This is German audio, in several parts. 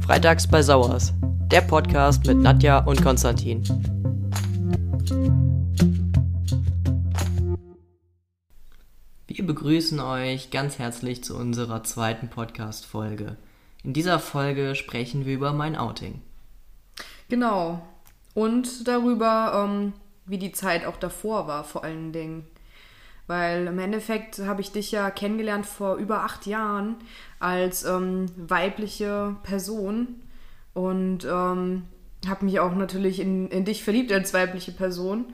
Freitags bei Sauers, der Podcast mit Nadja und Konstantin. Wir begrüßen euch ganz herzlich zu unserer zweiten Podcast-Folge. In dieser Folge sprechen wir über mein Outing. Genau. Und darüber, ähm, wie die Zeit auch davor war, vor allen Dingen. Weil im Endeffekt habe ich dich ja kennengelernt vor über acht Jahren als ähm, weibliche Person und ähm, habe mich auch natürlich in, in dich verliebt als weibliche Person.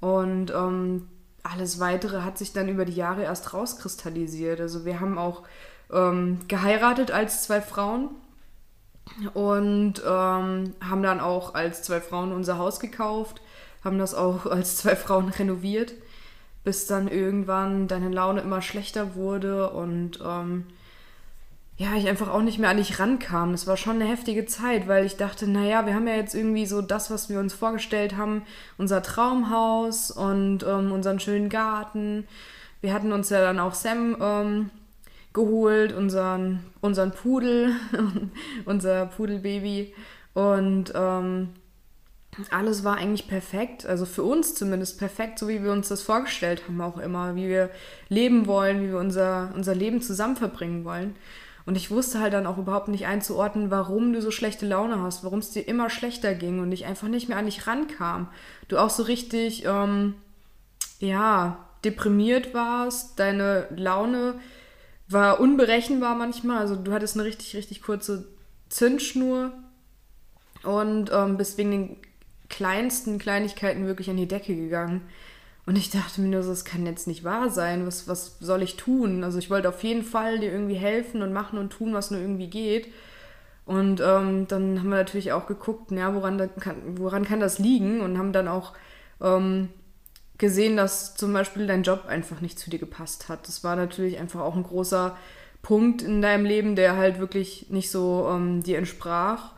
Und ähm, alles Weitere hat sich dann über die Jahre erst rauskristallisiert. Also wir haben auch ähm, geheiratet als zwei Frauen und ähm, haben dann auch als zwei Frauen unser Haus gekauft, haben das auch als zwei Frauen renoviert bis dann irgendwann deine Laune immer schlechter wurde und ähm, ja, ich einfach auch nicht mehr an dich rankam. Das war schon eine heftige Zeit, weil ich dachte, naja, wir haben ja jetzt irgendwie so das, was wir uns vorgestellt haben, unser Traumhaus und ähm, unseren schönen Garten. Wir hatten uns ja dann auch Sam ähm, geholt, unseren, unseren Pudel, unser Pudelbaby. Und ähm, alles war eigentlich perfekt, also für uns zumindest perfekt, so wie wir uns das vorgestellt haben auch immer, wie wir leben wollen, wie wir unser, unser Leben zusammen verbringen wollen. Und ich wusste halt dann auch überhaupt nicht einzuordnen, warum du so schlechte Laune hast, warum es dir immer schlechter ging und ich einfach nicht mehr an dich rankam. Du auch so richtig, ähm, ja, deprimiert warst, deine Laune war unberechenbar manchmal, also du hattest eine richtig, richtig kurze Zündschnur und ähm, bist wegen den kleinsten Kleinigkeiten wirklich an die Decke gegangen. Und ich dachte mir nur so, das kann jetzt nicht wahr sein. Was, was soll ich tun? Also ich wollte auf jeden Fall dir irgendwie helfen und machen und tun, was nur irgendwie geht. Und ähm, dann haben wir natürlich auch geguckt, ja, woran, kann, woran kann das liegen? Und haben dann auch ähm, gesehen, dass zum Beispiel dein Job einfach nicht zu dir gepasst hat. Das war natürlich einfach auch ein großer Punkt in deinem Leben, der halt wirklich nicht so ähm, dir entsprach.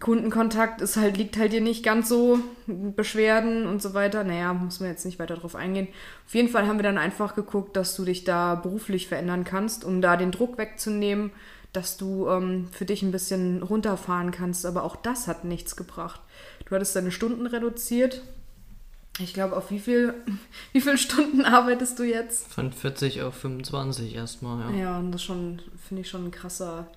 Kundenkontakt ist halt, liegt halt dir nicht ganz so, Beschwerden und so weiter. Naja, muss man jetzt nicht weiter drauf eingehen. Auf jeden Fall haben wir dann einfach geguckt, dass du dich da beruflich verändern kannst, um da den Druck wegzunehmen, dass du ähm, für dich ein bisschen runterfahren kannst. Aber auch das hat nichts gebracht. Du hattest deine Stunden reduziert. Ich glaube, auf wie viel, wie viele Stunden arbeitest du jetzt? Von 40 auf 25 erstmal, ja. Ja, und das schon, finde ich schon ein krasser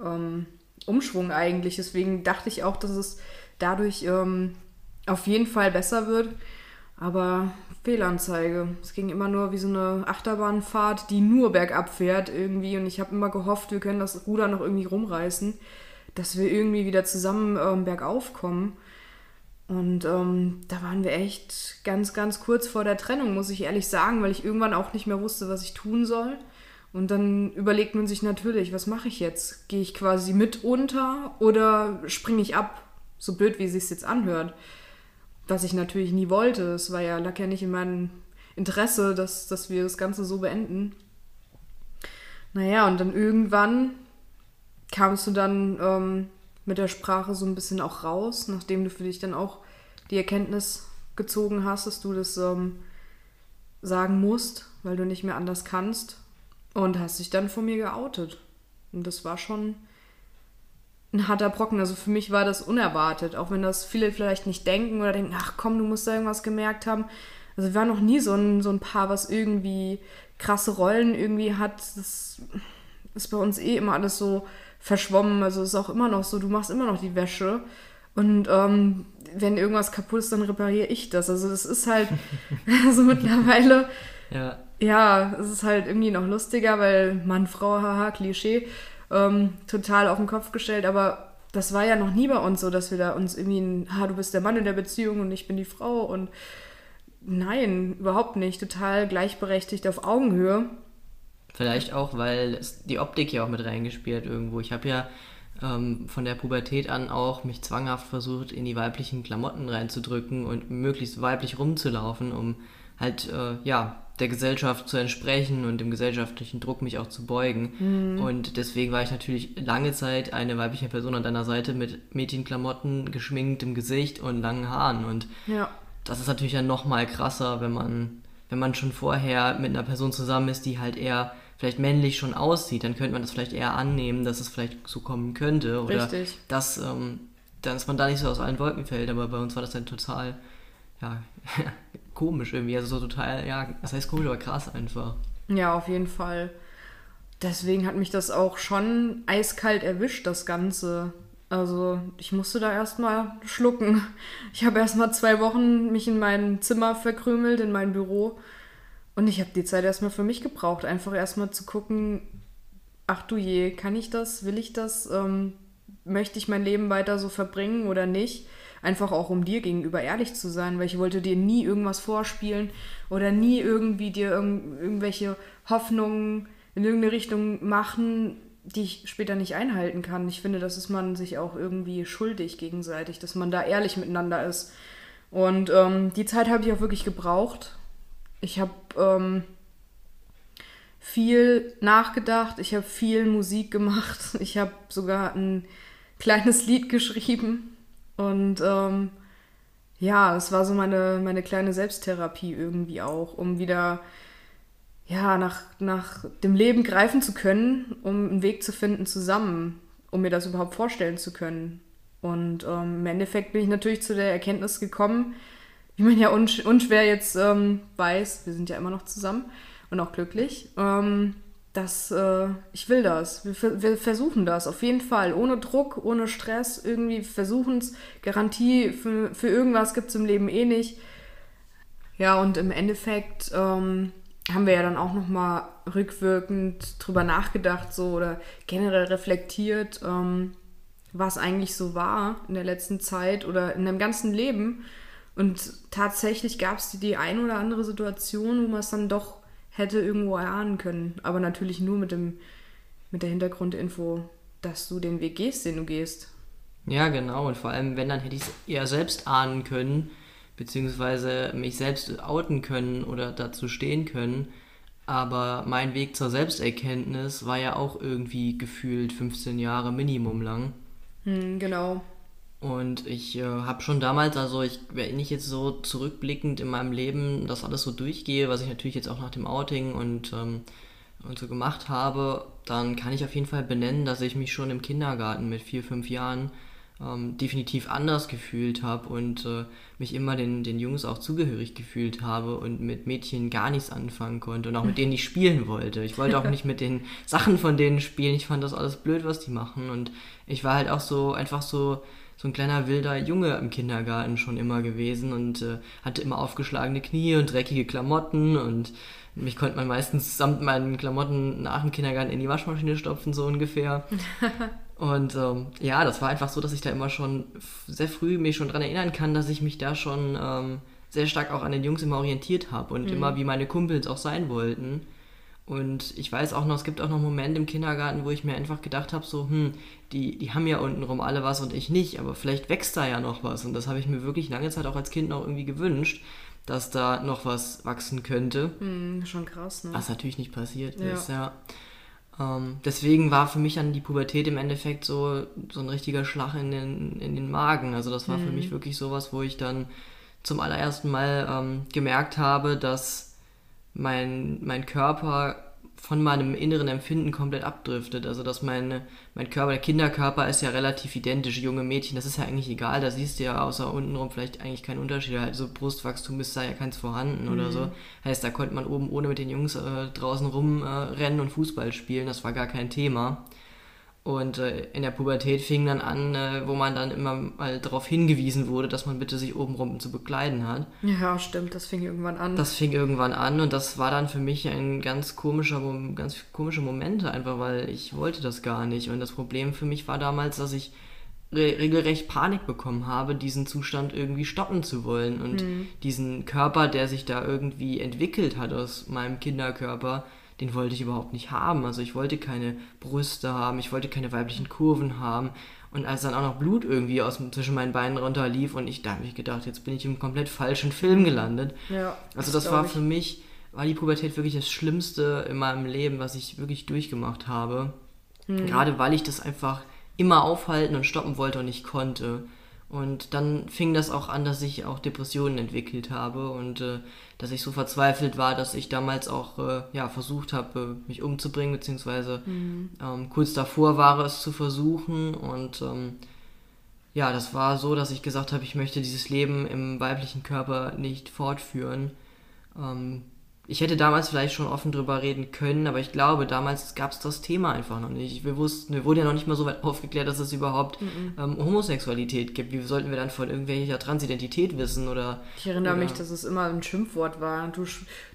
ähm, Umschwung eigentlich. Deswegen dachte ich auch, dass es dadurch ähm, auf jeden Fall besser wird. Aber Fehlanzeige. Es ging immer nur wie so eine Achterbahnfahrt, die nur bergab fährt irgendwie. Und ich habe immer gehofft, wir können das Ruder noch irgendwie rumreißen, dass wir irgendwie wieder zusammen ähm, bergauf kommen. Und ähm, da waren wir echt ganz, ganz kurz vor der Trennung, muss ich ehrlich sagen, weil ich irgendwann auch nicht mehr wusste, was ich tun soll. Und dann überlegt man sich natürlich, was mache ich jetzt? Gehe ich quasi mit unter oder springe ich ab? So blöd, wie es sich jetzt anhört. Was ich natürlich nie wollte. Es war ja, lag ja nicht in meinem Interesse, dass, dass wir das Ganze so beenden. Naja, und dann irgendwann kamst du dann ähm, mit der Sprache so ein bisschen auch raus, nachdem du für dich dann auch die Erkenntnis gezogen hast, dass du das ähm, sagen musst, weil du nicht mehr anders kannst. Und hast dich dann vor mir geoutet. Und das war schon ein harter Brocken. Also für mich war das unerwartet, auch wenn das viele vielleicht nicht denken oder denken, ach komm, du musst da irgendwas gemerkt haben. Also wir waren noch nie so ein, so ein Paar, was irgendwie krasse Rollen irgendwie hat. Das ist bei uns eh immer alles so verschwommen. Also ist auch immer noch so, du machst immer noch die Wäsche. Und ähm, wenn irgendwas kaputt ist, dann repariere ich das. Also das ist halt, also mittlerweile ja ja, es ist halt irgendwie noch lustiger, weil Mann, Frau, haha, Klischee, ähm, total auf den Kopf gestellt, aber das war ja noch nie bei uns so, dass wir da uns irgendwie, ein, ha, du bist der Mann in der Beziehung und ich bin die Frau und nein, überhaupt nicht, total gleichberechtigt auf Augenhöhe. Vielleicht auch, weil die Optik ja auch mit reingespielt irgendwo. Ich habe ja ähm, von der Pubertät an auch mich zwanghaft versucht, in die weiblichen Klamotten reinzudrücken und möglichst weiblich rumzulaufen, um halt, äh, ja, der Gesellschaft zu entsprechen und dem gesellschaftlichen Druck mich auch zu beugen. Mhm. Und deswegen war ich natürlich lange Zeit eine weibliche Person an deiner Seite mit Mädchenklamotten, geschminktem Gesicht und langen Haaren. Und ja. das ist natürlich dann nochmal krasser, wenn man, wenn man schon vorher mit einer Person zusammen ist, die halt eher vielleicht männlich schon aussieht, dann könnte man das vielleicht eher annehmen, dass es vielleicht so kommen könnte. Oder Richtig. dass, ähm, dass man da nicht so aus allen Wolken fällt. Aber bei uns war das dann total, ja, komisch irgendwie. Also so total, ja, das heißt komisch, aber krass einfach. Ja, auf jeden Fall. Deswegen hat mich das auch schon eiskalt erwischt, das Ganze. Also ich musste da erstmal schlucken. Ich habe erstmal zwei Wochen mich in mein Zimmer verkrümelt, in mein Büro. Und ich habe die Zeit erstmal für mich gebraucht, einfach erstmal zu gucken, ach du je, kann ich das, will ich das, ähm, möchte ich mein Leben weiter so verbringen oder nicht? Einfach auch um dir gegenüber ehrlich zu sein, weil ich wollte dir nie irgendwas vorspielen oder nie irgendwie dir irg irgendwelche Hoffnungen in irgendeine Richtung machen, die ich später nicht einhalten kann. Ich finde, das ist man sich auch irgendwie schuldig gegenseitig, dass man da ehrlich miteinander ist. Und ähm, die Zeit habe ich auch wirklich gebraucht. Ich habe ähm, viel nachgedacht, ich habe viel Musik gemacht, ich habe sogar ein kleines Lied geschrieben und ähm, ja, es war so meine, meine kleine Selbsttherapie irgendwie auch, um wieder ja, nach, nach dem Leben greifen zu können, um einen Weg zu finden zusammen, um mir das überhaupt vorstellen zu können. Und ähm, im Endeffekt bin ich natürlich zu der Erkenntnis gekommen, wie man ja unsch unschwer jetzt ähm, weiß, wir sind ja immer noch zusammen und auch glücklich, ähm, dass äh, ich will das. Wir, wir, versuchen das auf jeden Fall, ohne Druck, ohne Stress, irgendwie versuchen es. Garantie für, für irgendwas gibt es im Leben eh nicht. Ja, und im Endeffekt ähm, haben wir ja dann auch nochmal rückwirkend drüber nachgedacht, so oder generell reflektiert, ähm, was eigentlich so war in der letzten Zeit oder in dem ganzen Leben. Und tatsächlich gab es die ein oder andere Situation, wo man es dann doch hätte irgendwo erahnen können. Aber natürlich nur mit, dem, mit der Hintergrundinfo, dass du den Weg gehst, den du gehst. Ja, genau. Und vor allem, wenn, dann hätte ich es eher selbst ahnen können beziehungsweise mich selbst outen können oder dazu stehen können. Aber mein Weg zur Selbsterkenntnis war ja auch irgendwie gefühlt 15 Jahre Minimum lang. Hm, genau. Und ich äh, habe schon damals, also ich, wenn ich jetzt so zurückblickend in meinem Leben das alles so durchgehe, was ich natürlich jetzt auch nach dem Outing und, ähm, und so gemacht habe, dann kann ich auf jeden Fall benennen, dass ich mich schon im Kindergarten mit vier, fünf Jahren ähm, definitiv anders gefühlt habe und äh, mich immer den, den Jungs auch zugehörig gefühlt habe und mit Mädchen gar nichts anfangen konnte und auch mit denen ich spielen wollte. Ich wollte auch nicht mit den Sachen von denen spielen. Ich fand das alles blöd, was die machen. Und ich war halt auch so einfach so so ein kleiner wilder Junge im Kindergarten schon immer gewesen und äh, hatte immer aufgeschlagene Knie und dreckige Klamotten und mich konnte man meistens samt meinen Klamotten nach dem Kindergarten in die Waschmaschine stopfen, so ungefähr. Und ähm, ja, das war einfach so, dass ich da immer schon sehr früh mich schon dran erinnern kann, dass ich mich da schon ähm, sehr stark auch an den Jungs immer orientiert habe und mhm. immer wie meine Kumpels auch sein wollten. Und ich weiß auch noch, es gibt auch noch Momente im Kindergarten, wo ich mir einfach gedacht habe, so, hm, die, die haben ja untenrum alle was und ich nicht, aber vielleicht wächst da ja noch was. Und das habe ich mir wirklich lange Zeit auch als Kind noch irgendwie gewünscht, dass da noch was wachsen könnte. Mhm, schon krass, ne? Was natürlich nicht passiert ja. ist, ja. Ähm, deswegen war für mich dann die Pubertät im Endeffekt so, so ein richtiger Schlag in den, in den Magen. Also das war mhm. für mich wirklich sowas, wo ich dann zum allerersten Mal ähm, gemerkt habe, dass mein, mein Körper von meinem inneren Empfinden komplett abdriftet. Also dass mein, mein Körper, der Kinderkörper ist ja relativ identisch. Junge Mädchen, das ist ja eigentlich egal. Da siehst du ja außer untenrum vielleicht eigentlich keinen Unterschied. Also Brustwachstum ist da ja keins vorhanden mhm. oder so. Heißt, da konnte man oben ohne mit den Jungs äh, draußen rumrennen äh, und Fußball spielen. Das war gar kein Thema. Und äh, in der Pubertät fing dann an, äh, wo man dann immer mal darauf hingewiesen wurde, dass man bitte sich obenrum zu bekleiden hat. Ja, stimmt, das fing irgendwann an. Das fing irgendwann an und das war dann für mich ein ganz komischer, ganz komische Momente einfach, weil ich wollte das gar nicht. Und das Problem für mich war damals, dass ich re regelrecht Panik bekommen habe, diesen Zustand irgendwie stoppen zu wollen und mhm. diesen Körper, der sich da irgendwie entwickelt hat aus meinem Kinderkörper, den wollte ich überhaupt nicht haben. Also ich wollte keine Brüste haben, ich wollte keine weiblichen Kurven haben. Und als dann auch noch Blut irgendwie aus zwischen meinen Beinen runterlief und ich da habe ich gedacht, jetzt bin ich im komplett falschen Film gelandet. Ja, also das, das war für mich, war die Pubertät wirklich das Schlimmste in meinem Leben, was ich wirklich durchgemacht habe. Mhm. Gerade weil ich das einfach immer aufhalten und stoppen wollte und nicht konnte. Und dann fing das auch an, dass ich auch Depressionen entwickelt habe und äh, dass ich so verzweifelt war, dass ich damals auch äh, ja, versucht habe, mich umzubringen, beziehungsweise mhm. ähm, kurz davor war es zu versuchen. Und ähm, ja, das war so, dass ich gesagt habe, ich möchte dieses Leben im weiblichen Körper nicht fortführen. Ähm, ich hätte damals vielleicht schon offen drüber reden können, aber ich glaube, damals gab es das Thema einfach noch nicht. Wir wussten, wir wurden ja noch nicht mal so weit aufgeklärt, dass es überhaupt mhm. ähm, Homosexualität gibt. Wie sollten wir dann von irgendwelcher Transidentität wissen oder? Ich erinnere oder mich, dass es immer ein Schimpfwort war. Du,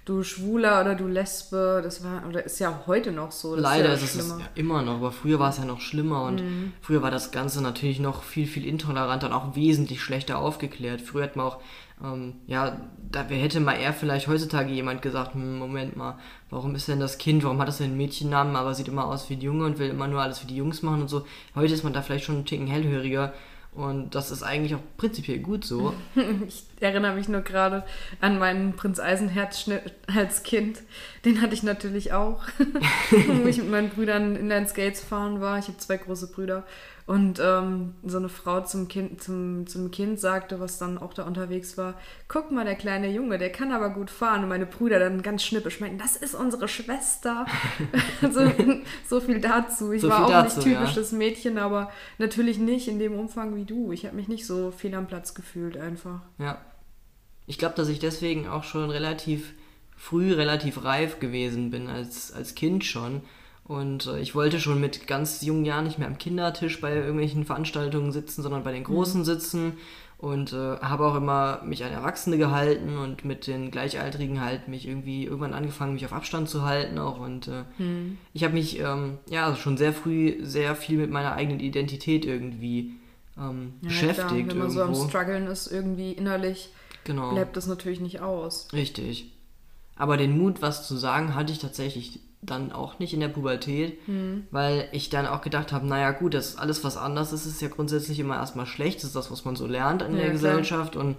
du Schwuler oder du Lesbe, das war oder ist ja heute noch so. Leider ist, ja ist es ja immer noch, aber früher war es ja noch schlimmer und mhm. früher war das Ganze natürlich noch viel viel intoleranter und auch wesentlich schlechter aufgeklärt. Früher hat man auch ähm, ja, da hätte mal eher vielleicht heutzutage jemand gesagt, hm, Moment mal, warum ist denn das Kind, warum hat das denn einen Mädchennamen, aber sieht immer aus wie die Junge und will immer nur alles wie die Jungs machen und so. Heute ist man da vielleicht schon ein Ticken hellhöriger und das ist eigentlich auch prinzipiell gut so. Ich erinnere mich nur gerade an meinen Prinz Eisenherz-Schnitt als Kind. Den hatte ich natürlich auch, wo ich mit meinen Brüdern in den Skates fahren war. Ich habe zwei große Brüder. Und ähm, so eine Frau zum Kind, zum, zum Kind sagte, was dann auch da unterwegs war, guck mal, der kleine Junge, der kann aber gut fahren. Und meine Brüder dann ganz schnippisch meinten, das ist unsere Schwester. so, so viel dazu. Ich so war auch dazu, nicht typisches ja. Mädchen, aber natürlich nicht in dem Umfang wie du. Ich habe mich nicht so fehl am Platz gefühlt einfach. Ja. Ich glaube, dass ich deswegen auch schon relativ früh relativ reif gewesen bin, als, als Kind schon und äh, ich wollte schon mit ganz jungen Jahren nicht mehr am Kindertisch bei irgendwelchen Veranstaltungen sitzen, sondern bei den Großen mhm. sitzen. Und äh, habe auch immer mich an Erwachsene gehalten und mit den Gleichaltrigen halt mich irgendwie irgendwann angefangen, mich auf Abstand zu halten auch. Und äh, mhm. ich habe mich ähm, ja schon sehr früh sehr viel mit meiner eigenen Identität irgendwie ähm, ja, beschäftigt. Klar. Wenn man irgendwo. so am Struggeln ist, irgendwie innerlich, genau. bleibt das natürlich nicht aus. Richtig. Aber den Mut, was zu sagen, hatte ich tatsächlich dann auch nicht in der Pubertät, mhm. weil ich dann auch gedacht habe, naja gut, das alles, was anders ist, ist ja grundsätzlich immer erstmal schlecht. Das ist das, was man so lernt in ja, der Gesellschaft und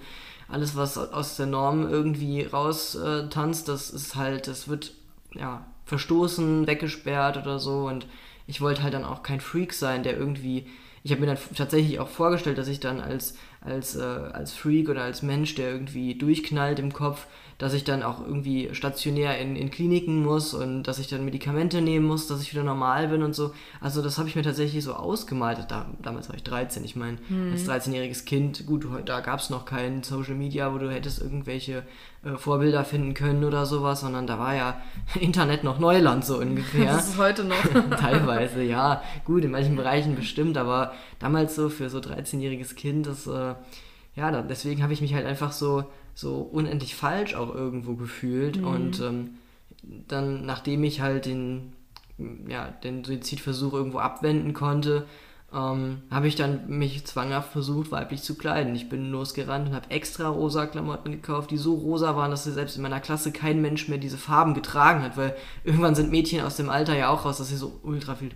alles, was aus der Norm irgendwie raus äh, tanzt, das ist halt, das wird ja verstoßen, weggesperrt oder so und ich wollte halt dann auch kein Freak sein, der irgendwie ich habe mir dann tatsächlich auch vorgestellt, dass ich dann als, als, äh, als Freak oder als Mensch, der irgendwie durchknallt im Kopf, dass ich dann auch irgendwie stationär in, in Kliniken muss und dass ich dann Medikamente nehmen muss, dass ich wieder normal bin und so. Also das habe ich mir tatsächlich so ausgemalt. Da, damals war ich 13. Ich meine, mhm. als 13-jähriges Kind, gut, da gab es noch kein Social Media, wo du hättest irgendwelche äh, Vorbilder finden können oder sowas, sondern da war ja Internet noch Neuland so ungefähr. Das ist heute noch. Teilweise, ja. Gut, in manchen Bereichen bestimmt, aber damals so für so 13-jähriges Kind, das, äh, ja, deswegen habe ich mich halt einfach so so unendlich falsch auch irgendwo gefühlt. Mhm. Und ähm, dann, nachdem ich halt den, ja, den Suizidversuch irgendwo abwenden konnte, ähm, habe ich dann mich zwanghaft versucht, weiblich zu kleiden. Ich bin losgerannt und habe extra rosa Klamotten gekauft, die so rosa waren, dass selbst in meiner Klasse kein Mensch mehr diese Farben getragen hat, weil irgendwann sind Mädchen aus dem Alter ja auch raus, dass sie so ultra viel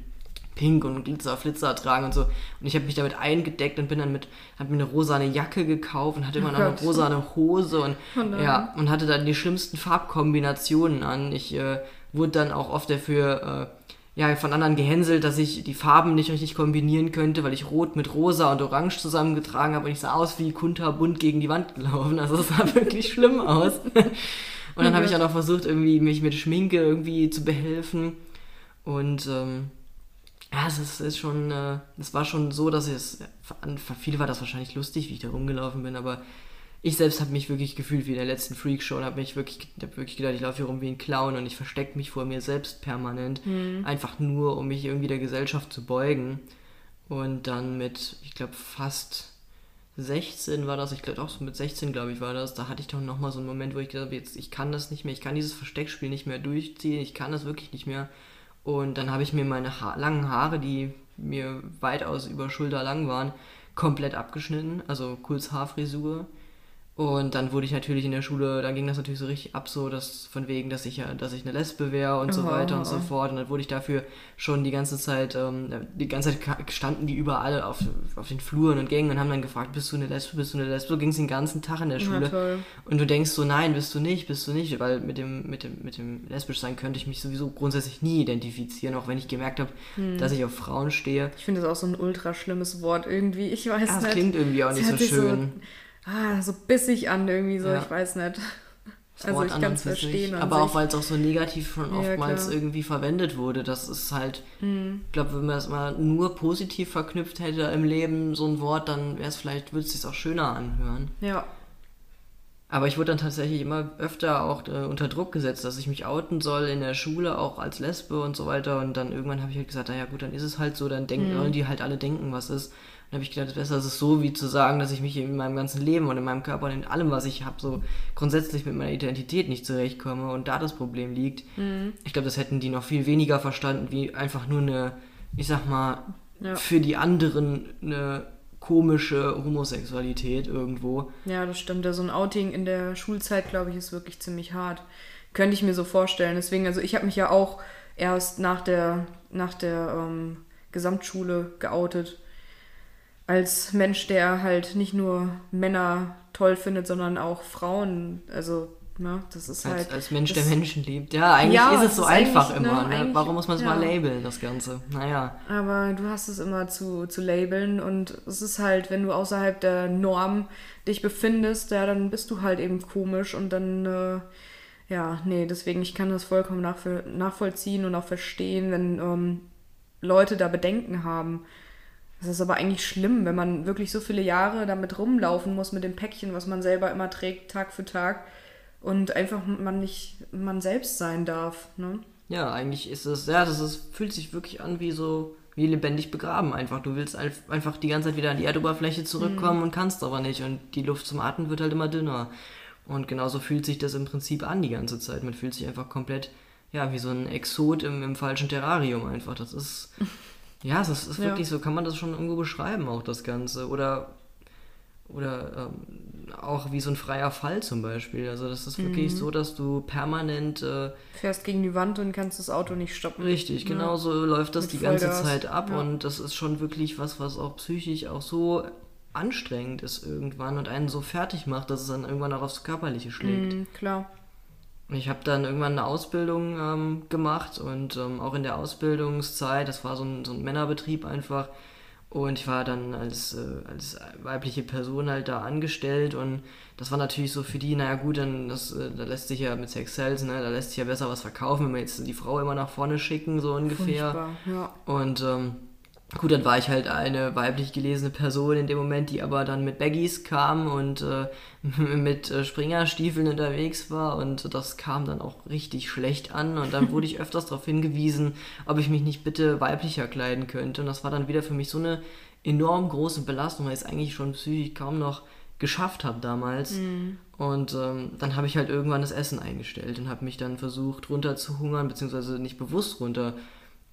Pink und Glitzer, Flitzer tragen und so. Und ich habe mich damit eingedeckt und bin dann mit, habe mir eine rosane Jacke gekauft und hatte immer oh noch eine rosane Hose und oh ja, und hatte dann die schlimmsten Farbkombinationen an. Ich äh, wurde dann auch oft dafür äh, ja, von anderen gehänselt, dass ich die Farben nicht richtig kombinieren könnte, weil ich Rot mit Rosa und Orange zusammengetragen habe und ich sah aus wie kunterbunt gegen die Wand gelaufen. Also es sah wirklich schlimm aus. Und dann habe ich auch noch versucht, irgendwie mich mit Schminke irgendwie zu behelfen. Und ähm, ja, es ist, ist schon, äh, es war schon so, dass es, für viele war das wahrscheinlich lustig, wie ich da rumgelaufen bin, aber ich selbst habe mich wirklich gefühlt wie in der letzten Freakshow und habe mich wirklich, hab wirklich gedacht, ich laufe hier rum wie ein Clown und ich verstecke mich vor mir selbst permanent, mhm. einfach nur, um mich irgendwie der Gesellschaft zu beugen. Und dann mit, ich glaube, fast 16 war das, ich glaube auch so mit 16, glaube ich, war das, da hatte ich doch nochmal so einen Moment, wo ich gesagt habe, jetzt, ich kann das nicht mehr, ich kann dieses Versteckspiel nicht mehr durchziehen, ich kann das wirklich nicht mehr. Und dann habe ich mir meine ha langen Haare, die mir weitaus über Schulter lang waren, komplett abgeschnitten, also Kurzhaarfrisur. Und dann wurde ich natürlich in der Schule, dann ging das natürlich so richtig ab, so dass von wegen, dass ich ja, dass ich eine Lesbe wäre und so Oh, weiter oh, und so fort. Und dann wurde ich dafür schon die ganze Zeit, ähm, die ganze Zeit standen die überall auf, auf den Fluren und Gängen und haben dann gefragt, bist du eine Lesbe, bist du eine Lesbe? So ging es den ganzen Tag in der Ja, Schule. toll. Und du denkst so, nein, bist du nicht, bist du nicht, weil mit dem, mit dem, mit dem lesbisch sein könnte ich mich sowieso grundsätzlich nie identifizieren, auch wenn ich gemerkt habe, Hm. dass ich auf Frauen stehe. Ich finde das auch so ein ultra schlimmes Wort irgendwie. Ich weiß Ja, das nicht. klingt irgendwie auch nicht so schön. Ah, so bissig an irgendwie so, Ja. ich weiß nicht. Das Also Wort ich an kann es verstehen. Aber auch, sich. weil es auch so negativ schon Ja, oftmals klar. irgendwie verwendet wurde. Das ist halt, Hm. ich glaube, wenn man es mal nur positiv verknüpft hätte im Leben, so ein Wort, dann wäre es vielleicht, würde es sich auch schöner anhören. Ja. Aber ich wurde dann tatsächlich immer öfter auch äh, unter Druck gesetzt, dass ich mich outen soll in der Schule, auch als Lesbe und so weiter. Und dann irgendwann habe ich halt gesagt, naja gut, dann ist es halt so, dann denken, sollen die halt alle denken, was ist. Dann habe ich gedacht, besser ist es so, wie zu sagen, dass ich mich in meinem ganzen Leben und in meinem Körper und in allem, was ich habe, so grundsätzlich mit meiner Identität nicht zurechtkomme und da das Problem liegt. Ich glaube, das hätten die noch viel weniger verstanden, wie einfach nur eine, ich sag mal, Ja. für die anderen eine komische Homosexualität irgendwo. Ja, das stimmt. Also ein Outing in der Schulzeit, glaube ich, ist wirklich ziemlich hart. Könnte ich mir so vorstellen. Deswegen, also ich habe mich ja auch erst nach der, nach der ähm, Gesamtschule geoutet. Als Mensch, der halt nicht nur Männer toll findet, sondern auch Frauen. Also, ne, das ist Als, halt. als Mensch, der Menschen liebt. Ja, eigentlich Ja, ist es so ist einfach eigentlich, immer. ne, Ne? Warum muss man es mal ja. labeln, das Ganze? Naja. Aber du hast es immer zu, zu labeln und es ist halt, wenn du außerhalb der Norm dich befindest, ja, dann bist du halt eben komisch und dann, äh, ja, nee, deswegen, ich kann das vollkommen nachvoll nachvollziehen und auch verstehen, wenn ähm, Leute da Bedenken haben. Das ist aber eigentlich schlimm, wenn man wirklich so viele Jahre damit rumlaufen muss mit dem Päckchen, was man selber immer trägt, Tag für Tag und einfach man nicht man selbst sein darf, ne? Ja, eigentlich ist es, ja, das ist, fühlt sich wirklich an wie so, wie lebendig begraben einfach. Du willst einf- einfach die ganze Zeit wieder an die Erdoberfläche zurückkommen und kannst aber nicht. Und die Luft zum Atmen wird halt immer dünner. Und genauso fühlt sich das im Prinzip an die ganze Zeit. Man fühlt sich einfach komplett, ja, wie so ein Exot im, im falschen Terrarium einfach. Das ist, ja, das ist Ja. wirklich so, kann man das schon irgendwo beschreiben, auch das Ganze. Oder, oder ähm, auch wie so ein freier Fall zum Beispiel. Also das ist wirklich so, dass du permanent äh, Fährst gegen die Wand und kannst das Auto nicht stoppen. Richtig, Ja. genau so läuft das Mit die ganze Vollgas, Zeit ab ja. und das ist schon wirklich was, was auch psychisch auch so anstrengend ist irgendwann und einen so fertig macht, dass es dann irgendwann auch aufs Körperliche schlägt. Mhm, klar. Ich habe dann irgendwann eine Ausbildung ähm, gemacht und ähm, auch in der Ausbildungszeit, das war so ein, so ein Männerbetrieb einfach, und ich war dann als, äh, als weibliche Person halt da angestellt und das war natürlich so für die, naja gut, dann das, äh, da lässt sich ja mit Sex Sales, ne, da lässt sich ja besser was verkaufen, wenn wir jetzt die Frau immer nach vorne schicken, so ungefähr. Furchtbar, ja. Und ähm, gut, dann war ich halt eine weiblich gelesene Person in dem Moment, die aber dann mit Baggies kam und äh, mit äh, Springerstiefeln unterwegs war und das kam dann auch richtig schlecht an und dann wurde ich öfters darauf hingewiesen, ob ich mich nicht bitte weiblicher kleiden könnte und das war dann wieder für mich so eine enorm große Belastung, weil ich es eigentlich schon psychisch kaum noch geschafft habe damals. Und ähm, dann habe ich halt irgendwann das Essen eingestellt und habe mich dann versucht runter zu hungern, beziehungsweise nicht bewusst runter,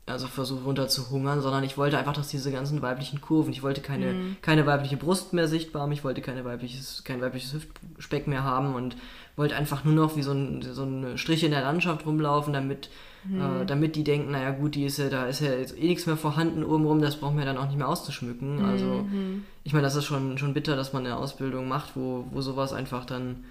also versucht runter zu hungern, sondern ich wollte einfach, dass diese ganzen weiblichen Kurven, ich wollte keine, keine weibliche Brust mehr sichtbar haben, ich wollte keine weibliches, kein weibliches Hüftspeck mehr haben und wollte einfach nur noch wie so ein, so ein Strich in der Landschaft rumlaufen, damit, äh, damit die denken, naja gut, die ist ja, da ist ja jetzt eh nichts mehr vorhanden obenrum, das brauchen wir dann auch nicht mehr auszuschmücken. Also ich meine, das ist schon, schon bitter, dass man eine Ausbildung macht, wo, wo sowas einfach dann,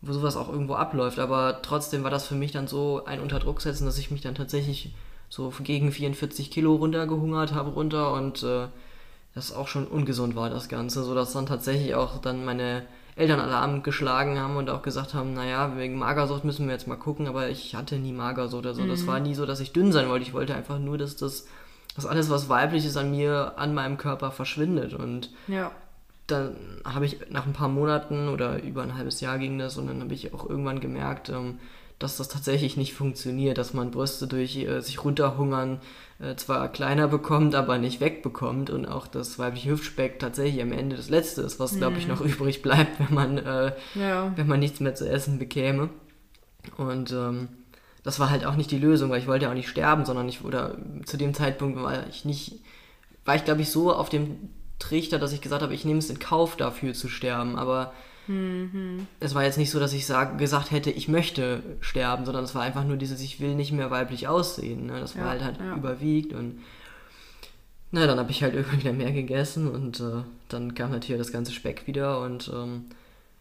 wo sowas auch irgendwo abläuft. Aber trotzdem war das für mich dann so ein Unterdruck setzen, dass ich mich dann tatsächlich so gegen 44 Kilo runtergehungert habe runter und äh, das auch schon ungesund war, das Ganze, so dass dann tatsächlich auch dann meine Eltern Alarm geschlagen haben und auch gesagt haben, naja, wegen Magersucht müssen wir jetzt mal gucken, aber ich hatte nie Magersucht oder so. Das war nie so, dass ich dünn sein wollte. Ich wollte einfach nur, dass das, dass alles, was weiblich ist an mir, an meinem Körper verschwindet. Und Ja. dann habe ich nach ein paar Monaten oder über ein halbes Jahr ging das und dann habe ich auch irgendwann gemerkt, ähm, dass das tatsächlich nicht funktioniert, dass man Brüste durch äh, sich runterhungern äh, zwar kleiner bekommt, aber nicht wegbekommt und auch das weibliche Hüftspeck tatsächlich am Ende das Letzte ist, was glaube ich noch übrig bleibt, wenn man äh, Ja. wenn man nichts mehr zu essen bekäme. Und ähm, das war halt auch nicht die Lösung, weil ich wollte ja auch nicht sterben, sondern ich oder zu dem Zeitpunkt war ich nicht, war ich glaube ich so auf dem Trichter, dass ich gesagt habe, ich nehme es in Kauf dafür zu sterben, aber mhm. es war jetzt nicht so, dass ich sag, gesagt hätte, ich möchte sterben, sondern es war einfach nur dieses, ich will nicht mehr weiblich aussehen. Ne? Das war halt halt ja. überwiegt und na, dann habe ich halt irgendwie wieder mehr gegessen und äh, dann kam natürlich das ganze Speck wieder und ähm,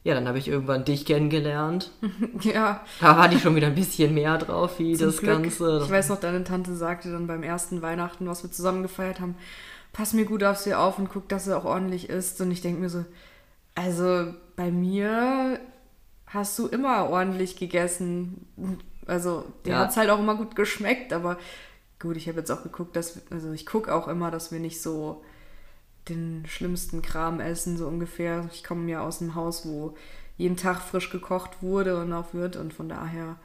ja, dann habe ich irgendwann dich kennengelernt. ja. Da war die schon wieder ein bisschen mehr drauf, wie Zum das Glück. Ganze. Ich weiß noch, deine Tante sagte dann beim ersten Weihnachten, was wir zusammen gefeiert haben, pass mir gut auf sie auf und guck, dass sie auch ordentlich ist. Und ich denke mir so, also bei mir hast du immer ordentlich gegessen. Also, dir ja. hat es halt auch immer gut geschmeckt, aber gut, ich habe jetzt auch geguckt, dass, also ich gucke auch immer, dass wir nicht so den schlimmsten Kram essen, so ungefähr. Ich komme ja aus einem Haus, wo jeden Tag frisch gekocht wurde und auch wird und von daher,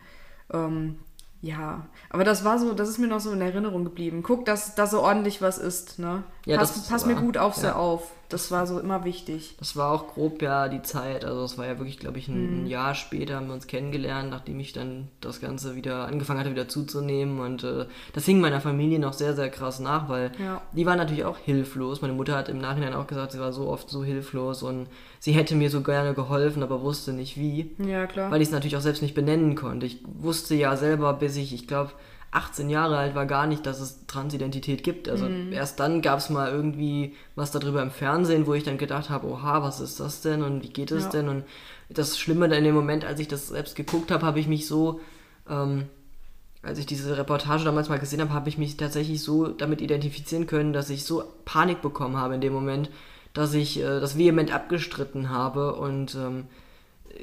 ähm, ja. Aber das war so, das ist mir noch so in Erinnerung geblieben. Guck, dass da so ordentlich was ist, ne? Ja, pass, pass war, mir gut auf ja. sie auf. Das war so immer wichtig. Das war auch grob ja die Zeit. Also es war ja wirklich, glaube ich, ein, mhm. Jahr später haben wir uns kennengelernt, nachdem ich dann das Ganze wieder angefangen hatte, wieder zuzunehmen. Und äh, das hing meiner Familie noch sehr, sehr krass nach, weil ja. die waren natürlich auch hilflos. Meine Mutter hat im Nachhinein auch gesagt, sie war so oft so hilflos und sie hätte mir so gerne geholfen, aber wusste nicht wie. Ja, klar. Weil ich es natürlich auch selbst nicht benennen konnte. Ich wusste ja selber, bis ich, ich glaube, 18 Jahre alt war gar nicht, dass es Transidentität gibt. Also mhm. erst dann gab es mal irgendwie was darüber im Fernsehen, wo ich dann gedacht habe, oha, was ist das denn und wie geht es ja. denn? Und das Schlimme in dem Moment, als ich das selbst geguckt habe, habe ich mich so, ähm, als ich diese Reportage damals mal gesehen habe, habe ich mich tatsächlich so damit identifizieren können, dass ich so Panik bekommen habe in dem Moment, dass ich äh, das vehement abgestritten habe und ähm,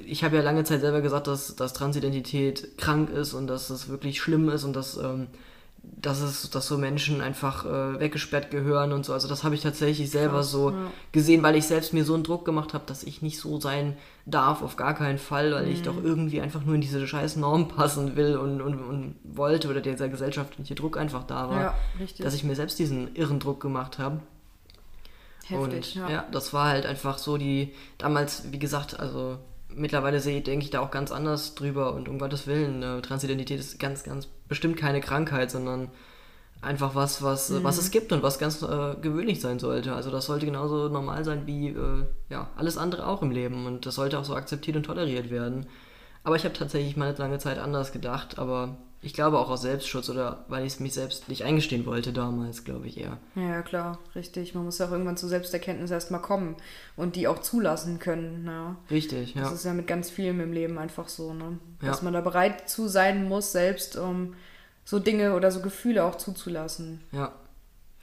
ich habe ja lange Zeit selber gesagt, dass, dass Transidentität krank ist und dass es wirklich schlimm ist und dass, ähm, dass, es, dass so Menschen einfach äh, weggesperrt gehören und so. Also das habe ich tatsächlich selber Krass, so ja. gesehen, weil ich selbst mir so einen Druck gemacht habe, dass ich nicht so sein darf, auf gar keinen Fall, weil mhm. ich doch irgendwie einfach nur in diese scheiß Norm passen will und, und, und wollte oder dieser gesellschaftliche Druck einfach da war, ja, dass ich mir selbst diesen irren Druck gemacht habe. Heftig, und ja. ja, das war halt einfach so die, damals, wie gesagt, also mittlerweile sehe, denke ich da auch ganz anders drüber und um Gottes Willen, äh, Transidentität ist ganz, ganz bestimmt keine Krankheit, sondern einfach was, was, mhm. was es gibt und was ganz äh, gewöhnlich sein sollte. Also das sollte genauso normal sein wie äh, ja, alles andere auch im Leben und das sollte auch so akzeptiert und toleriert werden. Aber ich habe tatsächlich mal eine lange Zeit anders gedacht, aber ich glaube auch aus Selbstschutz oder weil ich es mich selbst nicht eingestehen wollte damals, glaube ich eher. Ja, klar, richtig. Man muss ja auch irgendwann zur Selbsterkenntnis erstmal kommen und die auch zulassen können. Ja. Richtig, ja. Das ist ja mit ganz vielem im Leben einfach so, ne? Dass ja. man da bereit zu sein muss, selbst um so Dinge oder so Gefühle auch zuzulassen. Ja.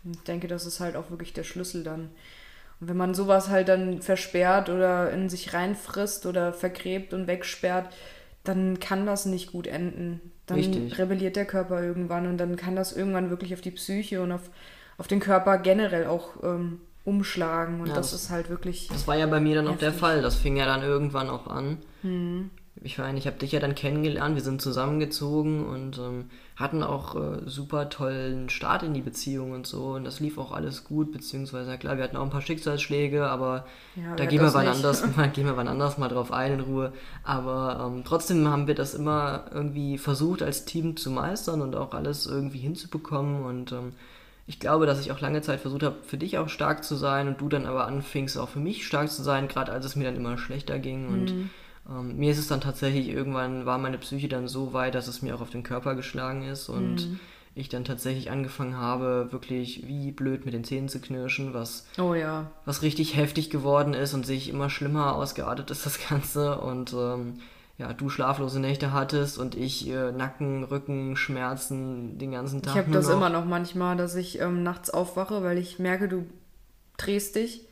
Ich denke, das ist halt auch wirklich der Schlüssel dann. Und wenn man sowas halt dann versperrt oder in sich reinfrisst oder vergräbt und wegsperrt, dann kann das nicht gut enden dann Richtig. rebelliert der Körper irgendwann und dann kann das irgendwann wirklich auf die Psyche und auf, auf den Körper generell auch ähm, umschlagen. Und ja, das, das, ist halt wirklich. Das war ja bei mir dann heftig. auch der Fall. Das fing ja dann irgendwann auch an. Mhm ich meine, ich habe dich ja dann kennengelernt, wir sind zusammengezogen und ähm, hatten auch äh, super tollen Start in die Beziehung und so und das lief auch alles gut, beziehungsweise klar, wir hatten auch ein paar Schicksalsschläge, aber ja, da gehen wir, wann anders, mal, gehen wir wann anders mal drauf ein in Ruhe. Aber ähm, trotzdem haben wir das immer irgendwie versucht als Team zu meistern und auch alles irgendwie hinzubekommen und ähm, ich glaube, dass ich auch lange Zeit versucht habe, für dich auch stark zu sein und du dann aber anfingst, auch für mich stark zu sein, gerade als es mir dann immer schlechter ging und mhm ähm, mir ist es dann tatsächlich, irgendwann war meine Psyche dann so weit, dass es mir auch auf den Körper geschlagen ist und mhm. ich dann tatsächlich angefangen habe, wirklich wie blöd mit den Zähnen zu knirschen, was, oh ja. was richtig heftig geworden ist und sich immer schlimmer ausgeartet ist, das Ganze. Und ähm, ja, du schlaflose Nächte hattest und ich äh, Nacken, Rücken, Schmerzen den ganzen Tag. Ich habe das noch. immer noch manchmal, dass ich ähm, nachts aufwache, weil ich merke, du drehst dich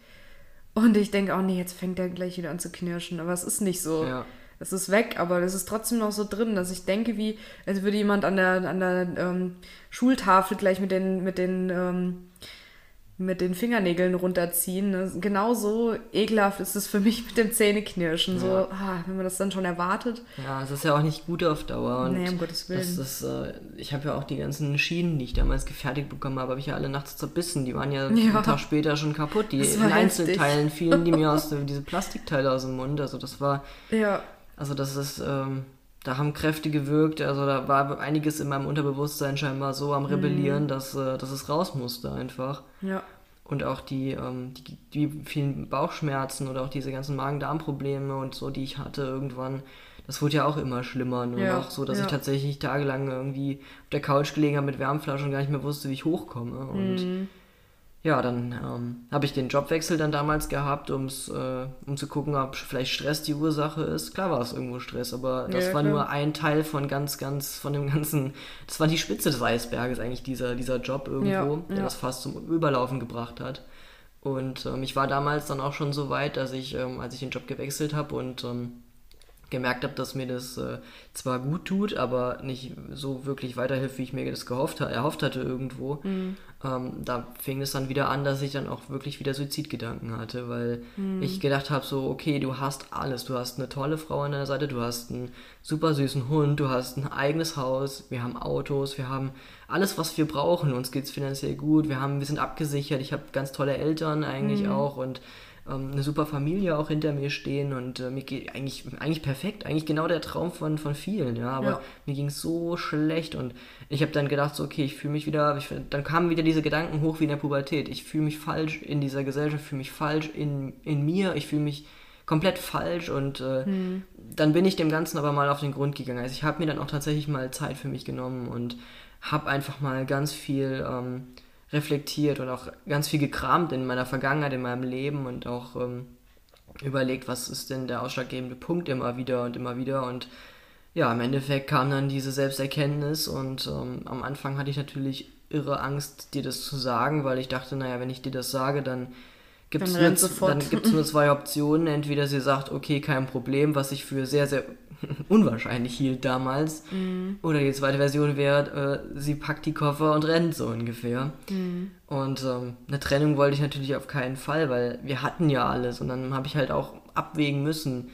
und ich denke, oh nee, jetzt fängt er gleich wieder an zu knirschen. Aber es ist nicht so. Ja. Es ist weg, aber es ist trotzdem noch so drin, dass ich denke, wie, als würde jemand an der, an der ähm, Schultafel gleich mit den, mit den ähm, mit den Fingernägeln runterziehen. Ne? Genauso ekelhaft ist es für mich mit dem Zähneknirschen. Ja. So, ah, wenn man das dann schon erwartet. Ja, es ist ja auch nicht gut auf Dauer. Und nee, um Gottes Willen. Das ist, äh, ich habe ja auch die ganzen Schienen, die ich damals gefertigt bekommen habe, habe ich ja alle nachts zerbissen. Die waren ja, ja. einen Tag später schon kaputt. Die in Einzelteilen fielen die mir aus, diese Plastikteile aus dem Mund. Also das war. Ja. Also das ist. Ähm, da haben Kräfte gewirkt, also da war einiges in meinem Unterbewusstsein scheinbar so am Rebellieren, mhm. dass, äh, dass es raus musste einfach. Ja. und auch die, ähm, die, die vielen Bauchschmerzen oder auch diese ganzen Magen-Darm-Probleme und so, die ich hatte irgendwann, das wurde ja auch immer schlimmer. Nur Ja, auch so, dass ja. ich tatsächlich tagelang irgendwie auf der Couch gelegen habe mit Wärmflaschen und gar nicht mehr wusste, wie ich hochkomme. Und Mhm. Ja, dann ähm, habe ich den Jobwechsel dann damals gehabt, um's, äh, um zu gucken, ob vielleicht Stress die Ursache ist. Klar war es irgendwo Stress, aber das Ja, war klar. nur ein Teil von ganz, ganz, von dem ganzen, das war die Spitze des Eisberges eigentlich, dieser, dieser Job irgendwo, Ja, der ja. das fast zum Überlaufen gebracht hat. Und ähm, ich war damals dann auch schon so weit, dass ich, ähm, als ich den Job gewechselt habe und ähm, gemerkt habe, dass mir das äh, zwar gut tut, aber nicht so wirklich weiterhilft, wie ich mir das gehofft, erhofft hatte irgendwo. Ähm, da fing es dann wieder an, dass ich dann auch wirklich wieder Suizidgedanken hatte, weil ich gedacht habe, so, okay, du hast alles. Du hast eine tolle Frau an deiner Seite, du hast einen super süßen Hund, du hast ein eigenes Haus, wir haben Autos, wir haben alles, was wir brauchen. Uns geht's finanziell gut, wir, haben, wir sind abgesichert, ich habe ganz tolle Eltern eigentlich auch und ähm, eine super Familie auch hinter mir stehen und äh, mir geht eigentlich, eigentlich perfekt, eigentlich genau der Traum von, von vielen, ja, aber Ja. mir ging es so schlecht und ich habe dann gedacht, so, okay, ich fühle mich wieder, ich, dann kamen wieder diese Gedanken hoch wie in der Pubertät, ich fühle mich falsch in dieser Gesellschaft, fühle mich falsch in, in mir, ich fühle mich komplett falsch und äh, dann bin ich dem Ganzen aber mal auf den Grund gegangen. Also ich habe mir dann auch tatsächlich mal Zeit für mich genommen und habe einfach mal ganz viel ähm, reflektiert und auch ganz viel gekramt in meiner Vergangenheit, in meinem Leben und auch ähm, überlegt, was ist denn der ausschlaggebende Punkt immer wieder und immer wieder. Und ja, im Endeffekt kam dann diese Selbsterkenntnis und ähm, am Anfang hatte ich natürlich irre Angst, dir das zu sagen, weil ich dachte, naja, wenn ich dir das sage, dann gibt es Dann nur, dann gibt's nur zwei Optionen. Entweder sie sagt, okay, kein Problem, was ich für sehr, sehr unwahrscheinlich hielt damals. Oder die zweite Version wäre, äh, sie packt die Koffer und rennt so ungefähr. Und ähm, eine Trennung wollte ich natürlich auf keinen Fall, weil wir hatten ja alles. Und dann habe ich halt auch abwägen müssen,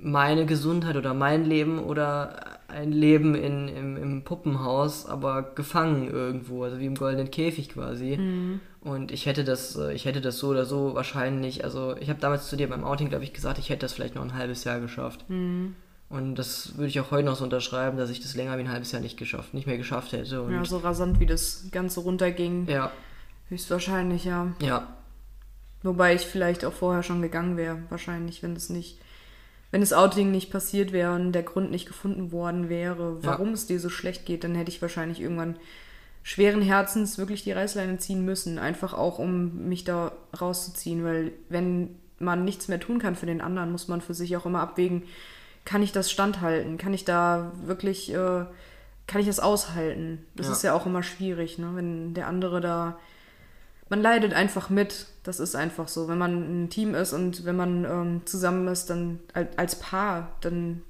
meine Gesundheit oder mein Leben oder ein Leben in, im, im Puppenhaus, aber gefangen irgendwo, also wie im goldenen Käfig quasi. Und ich hätte das, äh, ich hätte das so oder so wahrscheinlich, also ich habe damals zu dir beim Outing, glaube ich, gesagt, ich hätte das vielleicht noch ein halbes Jahr geschafft. Und das würde ich auch heute noch so unterschreiben, dass ich das länger wie ein halbes Jahr nicht geschafft, nicht mehr geschafft hätte. Und Ja, so rasant wie das Ganze runterging. ja, Höchstwahrscheinlich, ja. ja, Wobei ich vielleicht auch vorher schon gegangen wäre, wahrscheinlich, wenn es nicht, wenn das Outing nicht passiert wäre und der Grund nicht gefunden worden wäre, warum es dir so schlecht geht, dann hätte ich wahrscheinlich irgendwann schweren Herzens wirklich die Reißleine ziehen müssen, einfach auch um mich da rauszuziehen, weil wenn man nichts mehr tun kann für den anderen, muss man für sich auch immer abwägen, kann ich das standhalten, kann ich da wirklich, äh, kann ich das aushalten? Das Ja. ist ja auch immer schwierig, ne? wenn der andere da man leidet einfach mit. Das ist einfach so. Wenn man ein Team ist und wenn man ähm, zusammen ist, dann al- als Paar, dann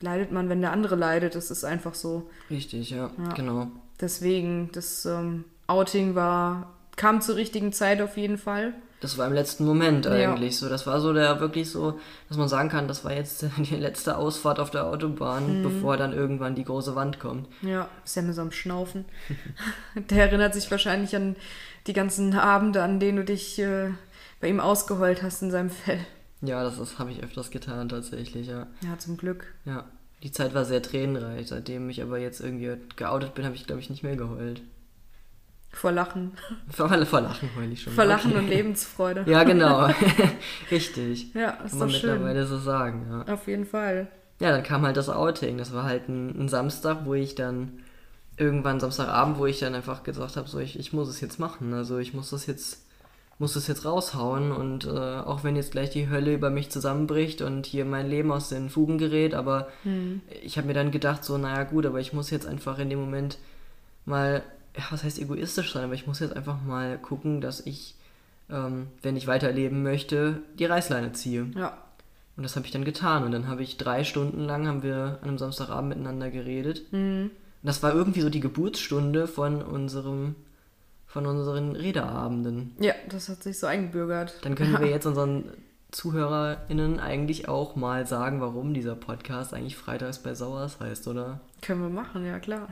leidet man, wenn der andere leidet. Das ist einfach so. richtig, ja, Ja. genau. Deswegen, das ähm, Outing war, kam zur richtigen Zeit auf jeden Fall. Das war im letzten Moment Ja. eigentlich so. Das war so der wirklich so, dass man sagen kann, das war jetzt die letzte Ausfahrt auf der Autobahn, bevor dann irgendwann die große Wand kommt. Ja, Sam ist am Schnaufen. der erinnert sich wahrscheinlich an die ganzen Abende, an denen du dich äh, bei ihm ausgeheult hast in seinem Fell. Ja, das, das habe ich öfters getan tatsächlich, ja. Ja, zum Glück. Ja. Die Zeit war sehr tränenreich. Seitdem ich aber jetzt irgendwie geoutet bin, habe ich, glaube ich, nicht mehr geheult. Vor Lachen. Vor, vor Lachen heul ich schon. Vor Lachen okay. und Lebensfreude. Ja, genau. Richtig. Ja, ist Kann man schön. mittlerweile so sagen, ja. Auf jeden Fall. Ja, dann kam halt das Outing. Das war halt ein, ein Samstag, wo ich dann irgendwann Samstagabend, wo ich dann einfach gesagt habe, so ich, ich muss es jetzt machen. Also ich muss das jetzt muss das jetzt raushauen und äh, auch wenn jetzt gleich die Hölle über mich zusammenbricht und hier mein Leben aus den Fugen gerät, aber ich habe mir dann gedacht, so, naja gut, aber ich muss jetzt einfach in dem Moment mal, ja, was heißt egoistisch sein, aber ich muss jetzt einfach mal gucken, dass ich, ähm, wenn ich weiterleben möchte, die Reißleine ziehe. Ja. Und das habe ich dann getan. Und dann habe ich drei Stunden lang, haben wir an einem Samstagabend miteinander geredet. Und das war irgendwie so die Geburtsstunde von unserem, von unseren Redeabenden. Ja, das hat sich so eingebürgert. Dann können wir jetzt unseren ZuhörerInnen eigentlich auch mal sagen, warum dieser Podcast eigentlich Freitags bei Sauers heißt, oder? Können wir machen, ja klar.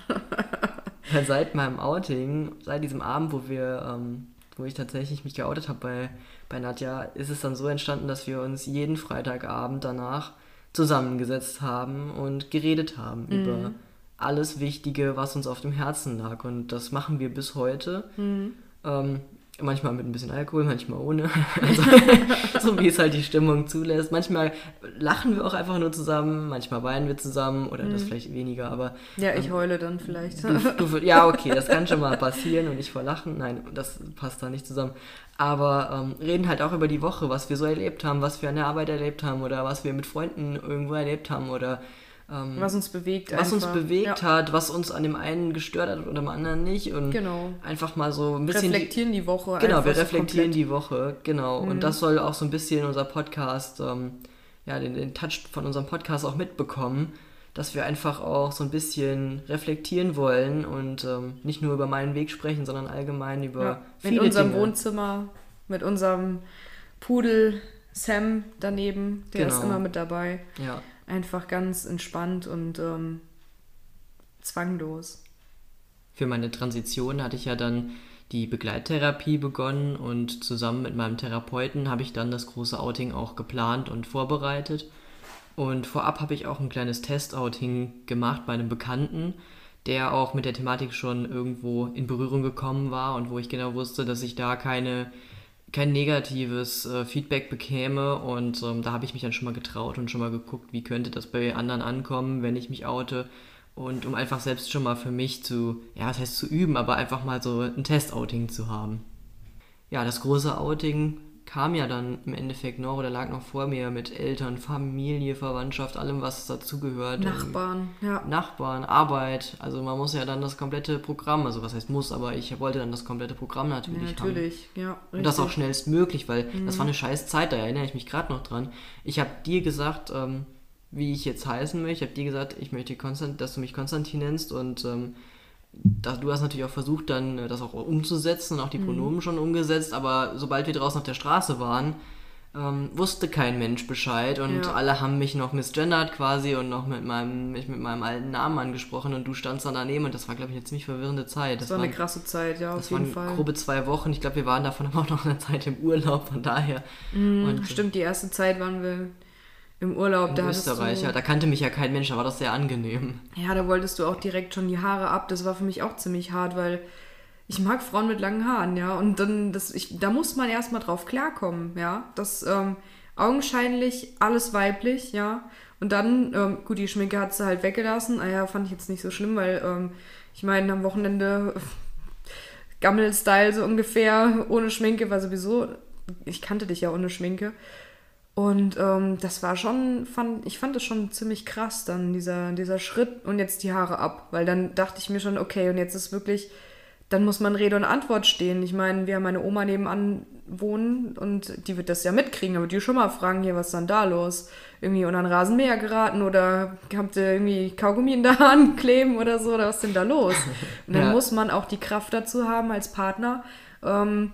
Weil seit meinem Outing, seit diesem Abend, wo wir, ähm, wo ich tatsächlich mich geoutet habe bei, bei Nadja, ist es dann so entstanden, dass wir uns jeden Freitagabend danach zusammengesetzt haben und geredet haben über alles Wichtige, was uns auf dem Herzen lag. Und das machen wir bis heute. Ähm, Manchmal mit ein bisschen Alkohol, manchmal ohne. Also, so wie es halt die Stimmung zulässt. Manchmal lachen wir auch einfach nur zusammen, manchmal weinen wir zusammen oder mhm. das vielleicht weniger, aber. Ja, ich ähm, heule dann vielleicht. Du, du, ja, okay, das kann schon mal passieren und ich vor Lachen. Nein, das passt da nicht zusammen. Aber ähm, reden halt auch über die Woche, was wir so erlebt haben, was wir an der Arbeit erlebt haben oder was wir mit Freunden irgendwo erlebt haben oder ähm, was uns bewegt. Was einfach. uns bewegt ja. hat, was uns an dem einen gestört hat oder am anderen nicht. Und genau. einfach mal so ein bisschen. Reflektieren die, die Woche. Genau, wir reflektieren so die Woche, genau. Mhm. Und das soll auch so ein bisschen unser Podcast, ähm, ja, den, den Touch von unserem Podcast auch mitbekommen, dass wir einfach auch so ein bisschen reflektieren wollen und ähm, nicht nur über meinen Weg sprechen, sondern allgemein über ja. viele In unserem Dinge. Wohnzimmer mit unserem Pudel Sam daneben, der genau. ist immer mit dabei. Ja einfach ganz entspannt und ähm, zwanglos. Für meine Transition hatte ich ja dann die Begleittherapie begonnen und zusammen mit meinem Therapeuten habe ich dann das große Outing auch geplant und vorbereitet. Und vorab habe ich auch ein kleines Testouting gemacht bei einem Bekannten, der auch mit der Thematik schon irgendwo in Berührung gekommen war und wo ich genau wusste, dass ich da keine kein negatives äh, Feedback bekäme und ähm, da habe ich mich dann schon mal getraut und schon mal geguckt, wie könnte das bei anderen ankommen, wenn ich mich oute und um einfach selbst schon mal für mich zu, ja, was heißt zu üben, aber einfach mal so ein Testouting zu haben. Ja, das große Outing kam ja dann im Endeffekt noch oder lag noch vor mir mit Eltern, Familie, Verwandtschaft, allem, was dazugehört. Nachbarn, ja. Nachbarn, Arbeit. Also man muss ja dann das komplette Programm, also was heißt muss, aber ich wollte dann das komplette Programm natürlich, ja, natürlich. haben. ja. Richtig. Und das auch schnellstmöglich, weil mhm. das war eine scheiß Zeit, da erinnere ich mich gerade noch dran. Ich habe dir gesagt, ähm, wie ich jetzt heißen möchte. Ich habe dir gesagt, ich möchte, Konstant, dass du mich Konstantin nennst und ähm, das, du hast natürlich auch versucht, dann äh, das auch umzusetzen und auch die mhm. Pronomen mhm. schon umgesetzt, aber sobald wir draußen auf der Straße waren, ähm, wusste kein Mensch Bescheid und ja. alle haben mich noch misgendert quasi und noch mit meinem, mich mit meinem alten Namen angesprochen und du standst dann daneben und das war, glaube ich, eine ziemlich verwirrende Zeit. Das, das war eine krasse Zeit, ja, auf jeden Fall. grobe zwei Wochen. Ich glaube, wir waren davon aber auch noch eine Zeit im Urlaub, von daher. Mhm, und, stimmt, die erste Zeit waren wir im Urlaub. In da Österreich, du, ja, da kannte mich ja kein Mensch, da war das sehr angenehm. Ja, da wolltest du auch direkt schon die Haare ab. Das war für mich auch ziemlich hart, weil ich mag Frauen mit langen Haaren, ja. Und dann, das, ich, da muss man erstmal drauf klarkommen, ja. Das ähm, augenscheinlich alles weiblich, ja. Und dann, ähm, gut, die Schminke hat sie halt weggelassen. Naja, ah fand ich jetzt nicht so schlimm, weil ähm, ich meine, am Wochenende Gammel-Style so ungefähr, ohne Schminke, war sowieso, ich kannte dich ja ohne Schminke. Und ähm, das war schon, fand, ich fand das schon ziemlich krass, dann dieser, dieser Schritt und jetzt die Haare ab. Weil dann dachte ich mir schon, okay, und jetzt ist wirklich, dann muss man Rede und Antwort stehen. Ich meine, wir haben meine Oma nebenan wohnen und die wird das ja mitkriegen, aber die schon mal fragen, hier, was ist dann da los? Irgendwie unter ein Rasenmäher geraten oder habt ihr irgendwie Kaugummi in der Hand kleben oder so, oder was ist denn da los? Und dann ja. muss man auch die Kraft dazu haben als Partner, ähm,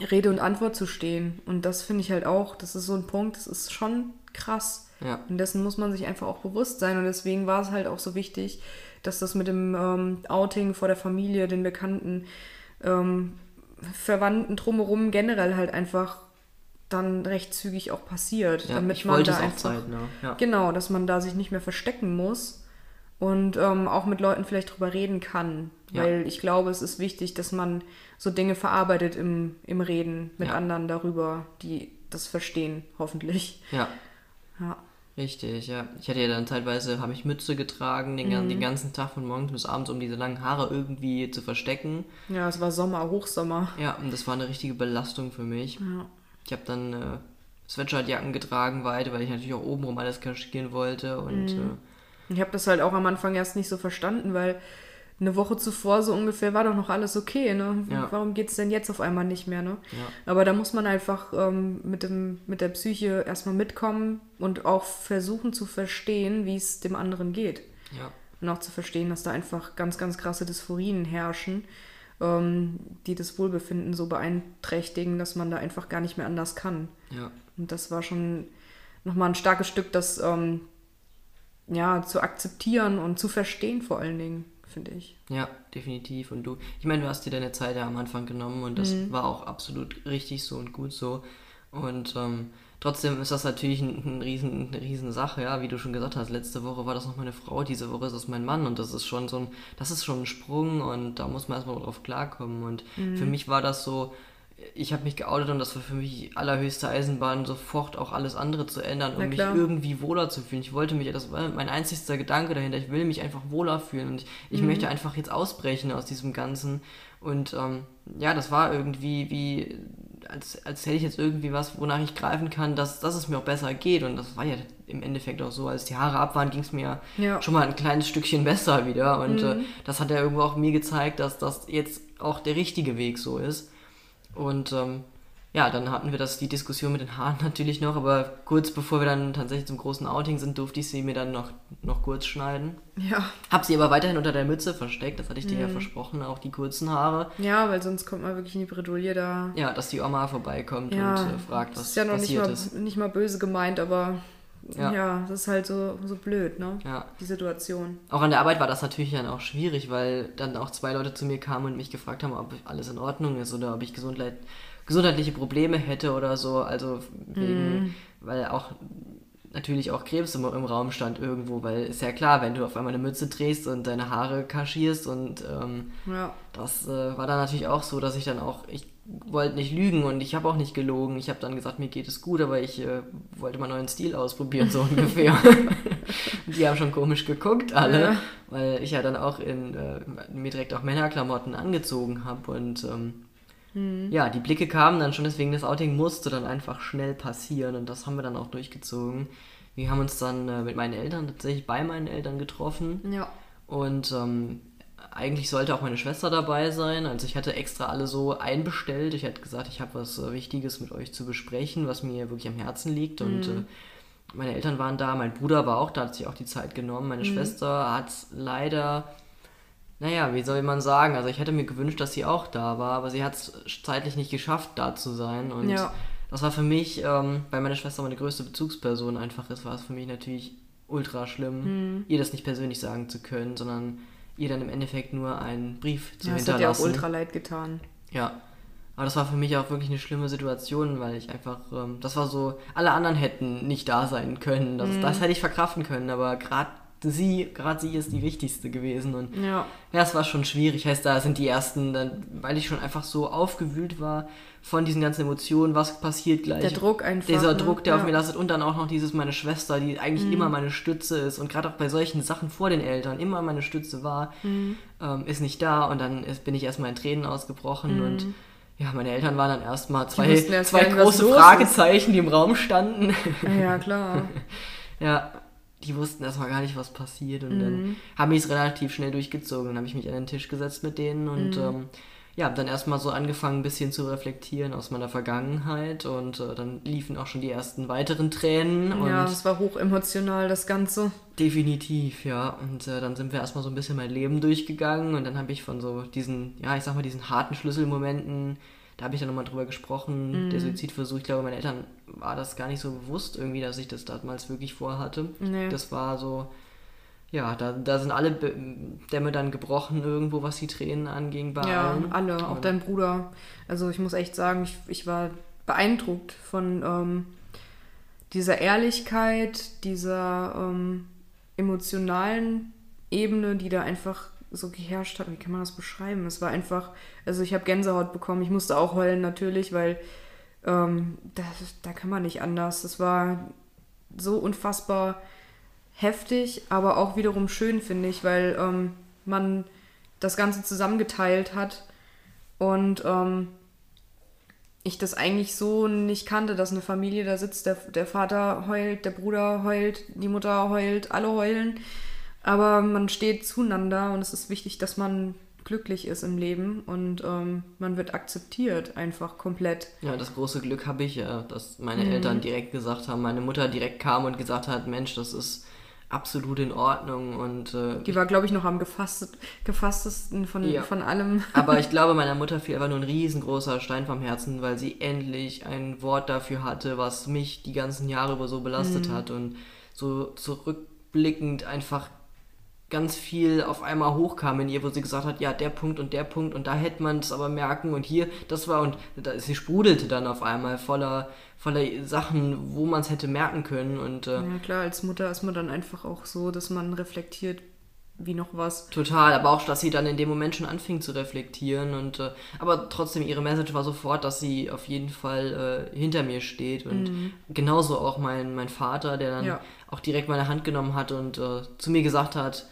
Rede und Antwort zu stehen. Und das finde ich halt auch, das ist so ein Punkt, das ist schon krass. Ja. Und dessen muss man sich einfach auch bewusst sein. Und deswegen war es halt auch so wichtig, dass das mit dem ähm, Outing vor der Familie, den Bekannten, ähm, Verwandten drumherum generell halt einfach dann recht zügig auch passiert. Ja, damit man da einfach, Zeit, ja. Genau, dass man da sich nicht mehr verstecken muss und ähm, auch mit Leuten vielleicht drüber reden kann. Ja. Weil ich glaube, es ist wichtig, dass man so Dinge verarbeitet im, im Reden mit ja. anderen darüber, die das verstehen, hoffentlich. Ja. Ja. Richtig, ja. Ich hatte ja dann teilweise, habe ich Mütze getragen, den, mhm. den ganzen Tag von morgens bis abends, um diese langen Haare irgendwie zu verstecken. Ja, es war Sommer, Hochsommer. Ja, und das war eine richtige Belastung für mich. Ja. Ich habe dann äh, Sweatshirtjacken getragen weit, weil ich natürlich auch obenrum alles kaschieren wollte und... Mhm. Äh, ich habe das halt auch am Anfang erst nicht so verstanden, weil eine Woche zuvor so ungefähr war doch noch alles okay, ne? Ja. Warum geht es denn jetzt auf einmal nicht mehr, ne? Ja. Aber da muss man einfach ähm, mit, dem, mit der Psyche erstmal mitkommen und auch versuchen zu verstehen, wie es dem anderen geht. Ja. Und auch zu verstehen, dass da einfach ganz, ganz krasse Dysphorien herrschen, ähm, die das Wohlbefinden so beeinträchtigen, dass man da einfach gar nicht mehr anders kann. Ja. Und das war schon nochmal ein starkes Stück, das ähm, ja, zu akzeptieren und zu verstehen vor allen Dingen finde ich. Ja, definitiv. Und du, ich meine, du hast dir deine Zeit ja am Anfang genommen und das mhm. war auch absolut richtig so und gut so. Und ähm, Trotzdem ist das natürlich ein, ein riesen, eine riesen Sache, ja, wie du schon gesagt hast. Letzte Woche war das noch meine Frau, diese Woche ist das mein Mann und das ist schon so ein, das ist schon ein Sprung und da muss man erstmal drauf klarkommen. Und mhm. für mich war das so, ich habe mich geoutet und das war für mich allerhöchste Eisenbahn, sofort auch alles andere zu ändern, um mich irgendwie wohler zu fühlen. Ich wollte mich, das war mein einzigster Gedanke dahinter, ich will mich einfach wohler fühlen und ich, mhm. möchte einfach jetzt ausbrechen aus diesem Ganzen. Und ähm, ja, das war irgendwie wie, als, als hätte ich jetzt irgendwie was, wonach ich greifen kann, dass, dass es mir auch besser geht. Und das war ja im Endeffekt auch so. Als die Haare ab waren, ging es mir ja. schon mal ein kleines Stückchen besser wieder. Und mhm. äh, das hat ja irgendwo auch mir gezeigt, dass das jetzt auch der richtige Weg so ist. Und ähm, ja, dann hatten wir das, die Diskussion mit den Haaren natürlich noch, aber kurz bevor wir dann tatsächlich zum großen Outing sind, durfte ich sie mir dann noch, noch kurz schneiden. Ja. Hab sie aber weiterhin unter der Mütze versteckt, das hatte ich dir ja mhm. versprochen, auch die kurzen Haare. Ja, weil sonst kommt man wirklich in die Bredouille da. Ja, dass die Oma vorbeikommt ja, und äh, fragt, was passiert ist. Ist ja noch nicht mal, ist. nicht mal böse gemeint, aber ja. ja, das ist halt so, so blöd, ne? Ja. Die Situation. Auch an der Arbeit war das natürlich dann auch schwierig, weil dann auch zwei Leute zu mir kamen und mich gefragt haben, ob alles in Ordnung ist oder ob ich gesundheit, gesundheitliche Probleme hätte oder so. Also wegen, mm. weil auch natürlich auch Krebs im, im, Raum stand irgendwo, weil ist ja klar, wenn du auf einmal eine Mütze drehst und deine Haare kaschierst und ähm, ja. das äh, war dann natürlich auch so, dass ich dann auch, ich wollte nicht lügen und ich habe auch nicht gelogen. Ich habe dann gesagt, mir geht es gut, aber ich äh, wollte mal neuen Stil ausprobieren, so ungefähr. die haben schon komisch geguckt, alle, ja. weil ich ja dann auch in, äh, mir direkt auch Männerklamotten angezogen habe und ähm, mhm. ja, die Blicke kamen dann schon, deswegen das Outing musste dann einfach schnell passieren und das haben wir dann auch durchgezogen. Wir haben uns dann äh, mit meinen Eltern tatsächlich bei meinen Eltern getroffen. Ja. Und ähm, eigentlich sollte auch meine Schwester dabei sein. Also ich hatte extra alle so einbestellt. Ich hatte gesagt, ich habe was äh, Wichtiges mit euch zu besprechen, was mir wirklich am Herzen liegt. Und mhm. äh, meine Eltern waren da, mein Bruder war auch da, hat sich auch die Zeit genommen. Meine mhm. Schwester hat leider, naja, wie soll man sagen, also ich hätte mir gewünscht, dass sie auch da war, aber sie hat es zeitlich nicht geschafft, da zu sein. Und ja. das war für mich, ähm, weil meine Schwester meine größte Bezugsperson einfach ist, war es für mich natürlich ultra schlimm, mhm. ihr das nicht persönlich sagen zu können, sondern ihr dann im Endeffekt nur einen Brief zu ja, hinterlassen. Das hat ja auch ultra leid getan. Ja. Aber das war für mich auch wirklich eine schlimme Situation, weil ich einfach, ähm, das war so, alle anderen hätten nicht da sein können. Das, mhm. das hätte ich verkraften können, aber gerade sie, gerade sie ist die wichtigste gewesen. Und ja. es war schon schwierig. Heißt, da sind die ersten, dann, weil ich schon einfach so aufgewühlt war von diesen ganzen Emotionen, was passiert gleich. Der Druck einfach. Dieser ne? Druck, der ja. auf mir lastet. Und dann auch noch dieses, meine Schwester, die eigentlich mhm. immer meine Stütze ist und gerade auch bei solchen Sachen vor den Eltern immer meine Stütze war, mhm. ähm, ist nicht da. Und dann ist, bin ich erstmal in Tränen ausgebrochen mhm. und ja, meine Eltern waren dann erstmal zwei, zwei große Fragezeichen, die im Raum standen. Ja, klar. ja, die wussten erstmal gar nicht, was passiert. Und mhm. dann haben ich es relativ schnell durchgezogen. Dann habe ich mich an den Tisch gesetzt mit denen und mhm. ähm, ja, habe dann erstmal so angefangen, ein bisschen zu reflektieren aus meiner Vergangenheit. Und äh, dann liefen auch schon die ersten weiteren Tränen. ja, es war hoch emotional, das Ganze. Definitiv, ja. Und äh, dann sind wir erstmal so ein bisschen mein Leben durchgegangen. Und dann habe ich von so diesen, ja, ich sag mal, diesen harten Schlüsselmomenten da habe ich dann nochmal drüber gesprochen, mhm. der Suizidversuch. Ich glaube, meinen Eltern war das gar nicht so bewusst irgendwie, dass ich das damals wirklich vorhatte. Nee. Das war so, ja, da, da sind alle Dämme dann gebrochen irgendwo, was die Tränen anging bei ja, allen. alle, auch dein Bruder. Also ich muss echt sagen, ich, ich war beeindruckt von ähm, dieser Ehrlichkeit, dieser ähm, emotionalen Ebene, die da einfach so geherrscht hat. Wie kann man das beschreiben? Es war einfach, also ich habe Gänsehaut bekommen. Ich musste auch heulen natürlich, weil ähm, das, da kann man nicht anders. Es war so unfassbar heftig, aber auch wiederum schön, finde ich, weil ähm, man das Ganze zusammengeteilt hat und ähm, ich das eigentlich so nicht kannte, dass eine Familie da sitzt, der, der Vater heult, der Bruder heult, die Mutter heult, alle heulen. Aber man steht zueinander und es ist wichtig, dass man glücklich ist im Leben und ähm, man wird akzeptiert einfach komplett. Ja, das große Glück habe ich ja, dass meine mhm. Eltern direkt gesagt haben, meine Mutter direkt kam und gesagt hat, Mensch, das ist absolut in Ordnung und äh, die war glaube ich noch am gefasst, gefasstesten von, ja. von allem. Aber ich glaube meiner Mutter fiel einfach nur ein riesengroßer Stein vom Herzen, weil sie endlich ein Wort dafür hatte, was mich die ganzen Jahre über so belastet mhm. hat und so zurückblickend einfach ganz viel auf einmal hochkam in ihr, wo sie gesagt hat, ja, der Punkt und der Punkt und da hätte man es aber merken und hier, das war und da, sie sprudelte dann auf einmal voller, voller Sachen, wo man es hätte merken können und äh, Ja, klar, als Mutter ist man dann einfach auch so, dass man reflektiert, wie noch was. Total, aber auch, dass sie dann in dem Moment schon anfing zu reflektieren und äh, aber trotzdem ihre Message war sofort, dass sie auf jeden Fall äh, hinter mir steht und genauso auch mein, mein Vater, der dann Ja. auch direkt meine Hand genommen hat und äh, zu mir gesagt hat,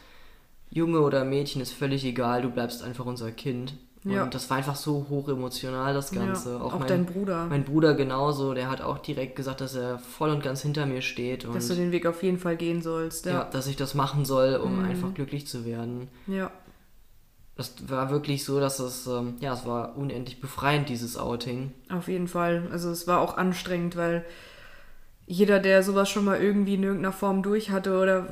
Junge oder Mädchen ist völlig egal, du bleibst einfach unser Kind. Ja. Und das war einfach so hoch emotional, das Ganze. Ja, auch mein, dein Bruder. Mein Bruder genauso, der hat auch direkt gesagt, dass er voll und ganz hinter mir steht und dass du den Weg auf jeden Fall gehen sollst. ja. Ja. dass ich das machen soll, um Mhm. einfach glücklich zu werden. Ja. Das war wirklich so, dass es, ähm, ja, es war unendlich befreiend, dieses Outing. Auf jeden Fall. Also es war auch anstrengend, weil jeder, der sowas schon mal irgendwie in irgendeiner Form durch hatte oder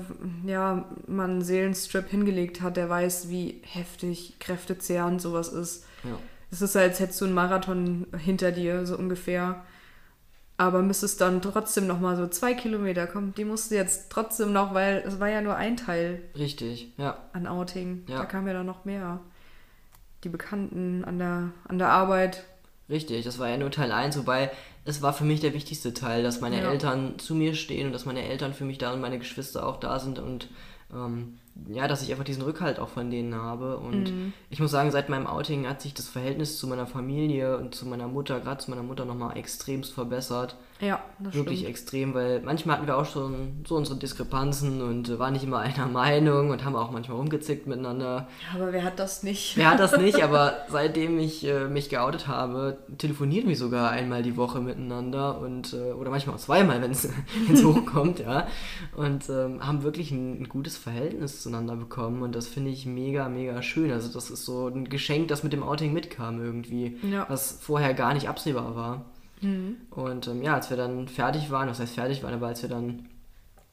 ja, man einen Seelenstrip hingelegt hat, der weiß, wie heftig, kräftezehrend sowas ist. Ja. Es ist, als hättest du einen Marathon hinter dir, so ungefähr. Aber müsstest dann trotzdem noch mal so zwei Kilometer kommen. Die musst du jetzt trotzdem noch, weil es war ja nur ein Teil Richtig, ja. an Outing. Ja. Da kam ja dann noch mehr. Die Bekannten an der, an der Arbeit. Richtig, das war ja nur Teil 1, wobei es war für mich der wichtigste Teil, dass meine Ja. Eltern zu mir stehen und dass meine Eltern für mich da und meine Geschwister auch da sind und ähm, ja, dass ich einfach diesen Rückhalt auch von denen habe. Und Mhm. ich muss sagen, seit meinem Outing hat sich das Verhältnis zu meiner Familie und zu meiner Mutter, gerade zu meiner Mutter, nochmal extremst verbessert. Ja, das Wirklich stimmt. extrem, weil manchmal hatten wir auch schon so unsere Diskrepanzen und waren nicht immer einer Meinung und haben auch manchmal rumgezickt miteinander. Aber wer hat das nicht? Wer hat das nicht, aber seitdem ich äh, mich geoutet habe, telefonieren wir sogar einmal die Woche miteinander und äh, oder manchmal auch zweimal, wenn es hochkommt, ja. Und ähm, haben wirklich ein, ein gutes Verhältnis zueinander bekommen und das finde ich mega, mega schön. Also das ist so ein Geschenk, das mit dem Outing mitkam irgendwie, Ja. was vorher gar nicht absehbar war. Mhm. Und ähm, ja, als wir dann fertig waren, was heißt fertig waren, aber als wir dann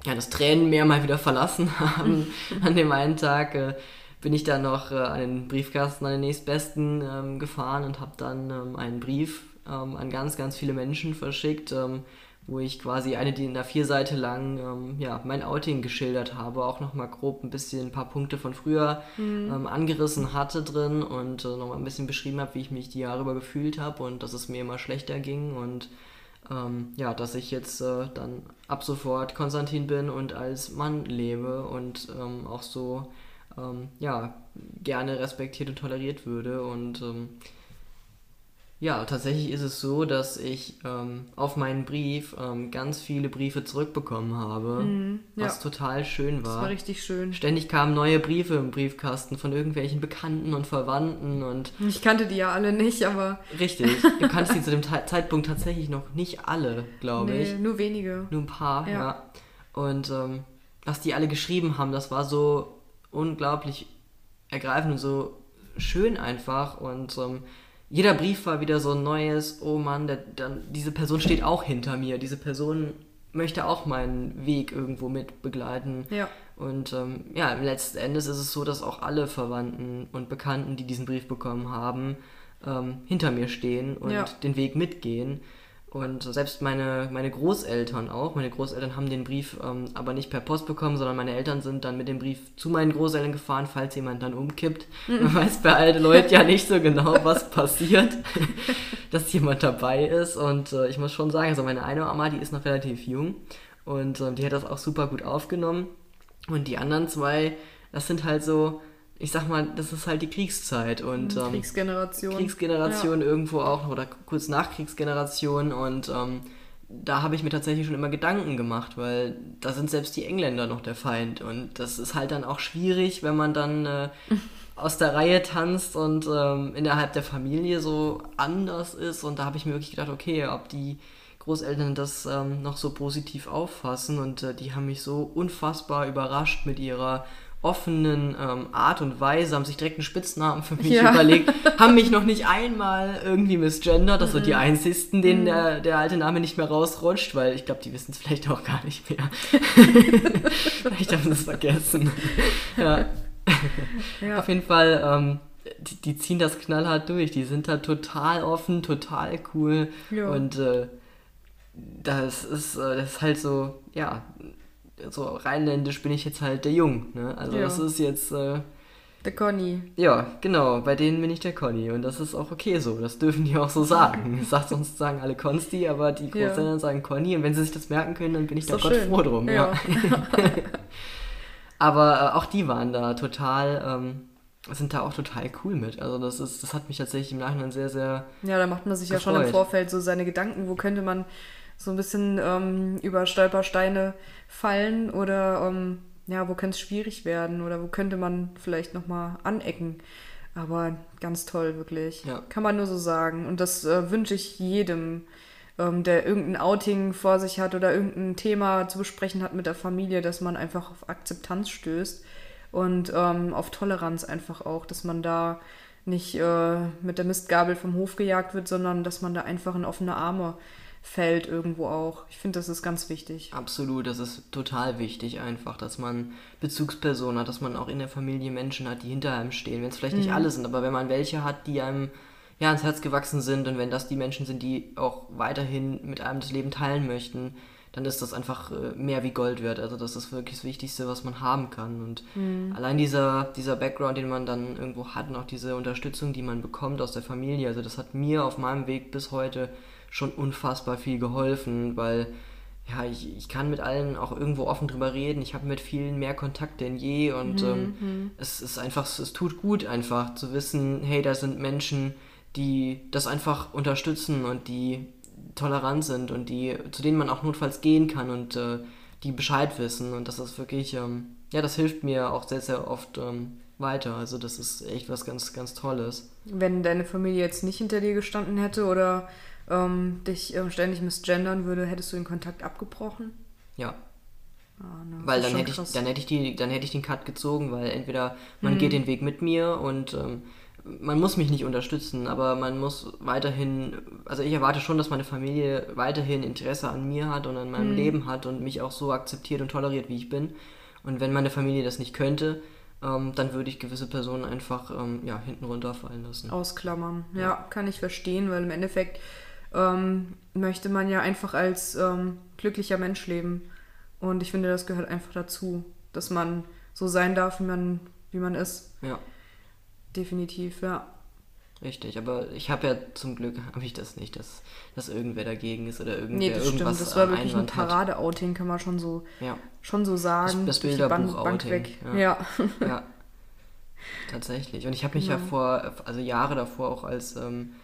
ja, das Tränenmeer mal wieder verlassen haben an dem einen Tag, äh, bin ich dann noch äh, an den Briefkasten, an den nächstbesten ähm, gefahren und habe dann ähm, einen Brief ähm, an ganz, ganz viele Menschen verschickt, ähm, wo ich quasi eine DIN A4 Seite lang ähm, ja, mein Outing geschildert habe, auch nochmal grob ein bisschen ein paar Punkte von früher ähm, angerissen hatte drin und äh, nochmal ein bisschen beschrieben habe, wie ich mich die Jahre über gefühlt habe und dass es mir immer schlechter ging und ähm, ja, dass ich jetzt äh, dann ab sofort Konstantin bin und als Mann lebe und ähm, auch so ähm, ja, gerne respektiert und toleriert würde. Und ähm, ja, tatsächlich ist es so, dass ich ähm, auf meinen Brief ähm, ganz viele Briefe zurückbekommen habe, Mhm, ja. was total schön Das war. war richtig schön. Ständig kamen neue Briefe im Briefkasten von irgendwelchen Bekannten und Verwandten und Ich kannte die ja alle nicht, aber richtig, du kannst die zu dem Te- Zeitpunkt tatsächlich noch nicht alle, glaube nee, ich. nur wenige. Nur ein paar, ja. Ja. Und ähm, was die alle geschrieben haben, das war so unglaublich ergreifend und so schön einfach. Und ähm, jeder Brief war wieder so ein neues, oh Mann, der, der, diese Person steht auch hinter mir. Diese Person möchte auch meinen Weg irgendwo mit begleiten. Ja. Und ähm, ja, im letzten Endes ist es so, dass auch alle Verwandten und Bekannten, die diesen Brief bekommen haben, ähm, hinter mir stehen und Ja. den Weg mitgehen. Und selbst meine, meine Großeltern auch. Meine Großeltern haben den Brief ähm, aber nicht per Post bekommen, sondern meine Eltern sind dann mit dem Brief zu meinen Großeltern gefahren, falls jemand dann umkippt. Man weiß bei alten Leuten ja nicht so genau, was passiert, dass jemand dabei ist. Und äh, ich muss schon sagen, also meine eine Mama, die ist noch relativ jung und ähm, die hat das auch super gut aufgenommen. Und die anderen zwei, das sind halt so, ich sag mal, das ist halt die Kriegszeit und ähm, Kriegsgeneration. Kriegsgeneration irgendwo auch oder kurz nach Kriegsgeneration und ähm, da habe ich mir tatsächlich schon immer Gedanken gemacht, weil da sind selbst die Engländer noch der Feind und das ist halt dann auch schwierig, wenn man dann äh, aus der Reihe tanzt und ähm, innerhalb der Familie so anders ist und da habe ich mir wirklich gedacht, okay, ob die Großeltern das ähm, noch so positiv auffassen und äh, die haben mich so unfassbar überrascht mit ihrer offenen ähm, Art und Weise, haben sich direkt einen Spitznamen für mich Ja. überlegt, haben mich noch nicht einmal irgendwie misgendert, das sind die einzigsten, denen der, der alte Name nicht mehr rausrutscht, weil ich glaube, die wissen es vielleicht auch gar nicht mehr. vielleicht haben sie es vergessen. ja. Ja. Auf jeden Fall, ähm, die, die ziehen das knallhart durch. Die sind da total offen, total cool. Ja. Und äh, das ist, äh, das ist halt so, ja, so rheinländisch bin ich jetzt halt der Jung. Ne? Also Ja. das ist jetzt, äh, Der Conny. ja, genau, bei denen bin ich der Conny und das ist auch okay so. Das dürfen die auch so sagen. Sagt sonst sagen alle Konsti, aber die Ja. Großeltern sagen Conny und wenn sie sich das merken können, dann bin ich Ist da Gott schön. froh drum. Ja. Aber äh, auch die waren da total, ähm, sind da auch total cool mit. Also das ist, das hat mich tatsächlich im Nachhinein sehr, sehr Ja, da macht man sich ja schon im Gefreut. Vorfeld so seine Gedanken, wo könnte man so ein bisschen ähm, über Stolpersteine fallen oder ähm, ja, wo könnte es schwierig werden oder wo könnte man vielleicht nochmal anecken. Aber ganz toll, wirklich. Ja. Kann man nur so sagen. Und das äh, wünsche ich jedem, ähm, der irgendein Outing vor sich hat oder irgendein Thema zu besprechen hat mit der Familie, dass man einfach auf Akzeptanz stößt und ähm, auf Toleranz einfach auch, dass man da nicht äh, mit der Mistgabel vom Hof gejagt wird, sondern dass man da einfach in offene Arme fällt irgendwo auch. Ich finde, das ist ganz wichtig. Absolut, das ist total wichtig einfach, dass man Bezugspersonen hat, dass man auch in der Familie Menschen hat, die hinter einem stehen. Wenn es vielleicht nicht alle sind, aber wenn man welche hat, die einem ja ans Herz gewachsen sind und wenn das die Menschen sind, die auch weiterhin mit einem das Leben teilen möchten, dann ist das einfach äh, mehr wie Gold wert. Also das ist wirklich das Wichtigste, was man haben kann. Und allein dieser, dieser Background, den man dann irgendwo hat und auch diese Unterstützung, die man bekommt aus der Familie, also das hat mir auf meinem Weg bis heute schon unfassbar viel geholfen, weil ja, ich, ich kann mit allen auch irgendwo offen drüber reden. Ich habe mit vielen mehr Kontakt denn je und ähm, es ist einfach, es tut gut einfach zu wissen, hey, da sind Menschen, die das einfach unterstützen und die tolerant sind und die, zu denen man auch notfalls gehen kann und äh, die Bescheid wissen. Und das ist wirklich, ähm, ja, das hilft mir auch sehr, sehr oft ähm, weiter. Also das ist echt was ganz, ganz Tolles. Wenn deine Familie jetzt nicht hinter dir gestanden hätte oder ähm, dich ähm, ständig misgendern würde, hättest du den Kontakt abgebrochen? Ja. Ah, ne, Weil dann hätte, ich, dann, hätte ich die, dann hätte ich den Cut gezogen, weil entweder man Mhm. geht den Weg mit mir und ähm, man muss mich nicht unterstützen, aber man muss weiterhin, also ich erwarte schon, dass meine Familie weiterhin Interesse an mir hat und an Mhm. meinem Leben hat und mich auch so akzeptiert und toleriert, wie ich bin. Und wenn meine Familie das nicht könnte, ähm, dann würde ich gewisse Personen einfach ähm, ja, hinten runterfallen lassen. Ausklammern. Ja, kann ich verstehen, weil im Endeffekt ähm, möchte man ja einfach als ähm, glücklicher Mensch leben. Und ich finde, das gehört einfach dazu, dass man so sein darf, wie man, wie man ist. Ja, Definitiv, ja. richtig. Aber ich habe ja zum Glück, habe ich das nicht, dass, dass irgendwer dagegen ist oder irgendwer Nee, das stimmt. irgendwas Das war wirklich ein Einwand hat. Parade-Outing, kann man schon so, Ja. schon so sagen. Das- das Bilderbuch-Outing, ja. Ja. Ja, tatsächlich. Und ich habe mich ja Genau. vor, also Jahre davor auch als, ähm, äh,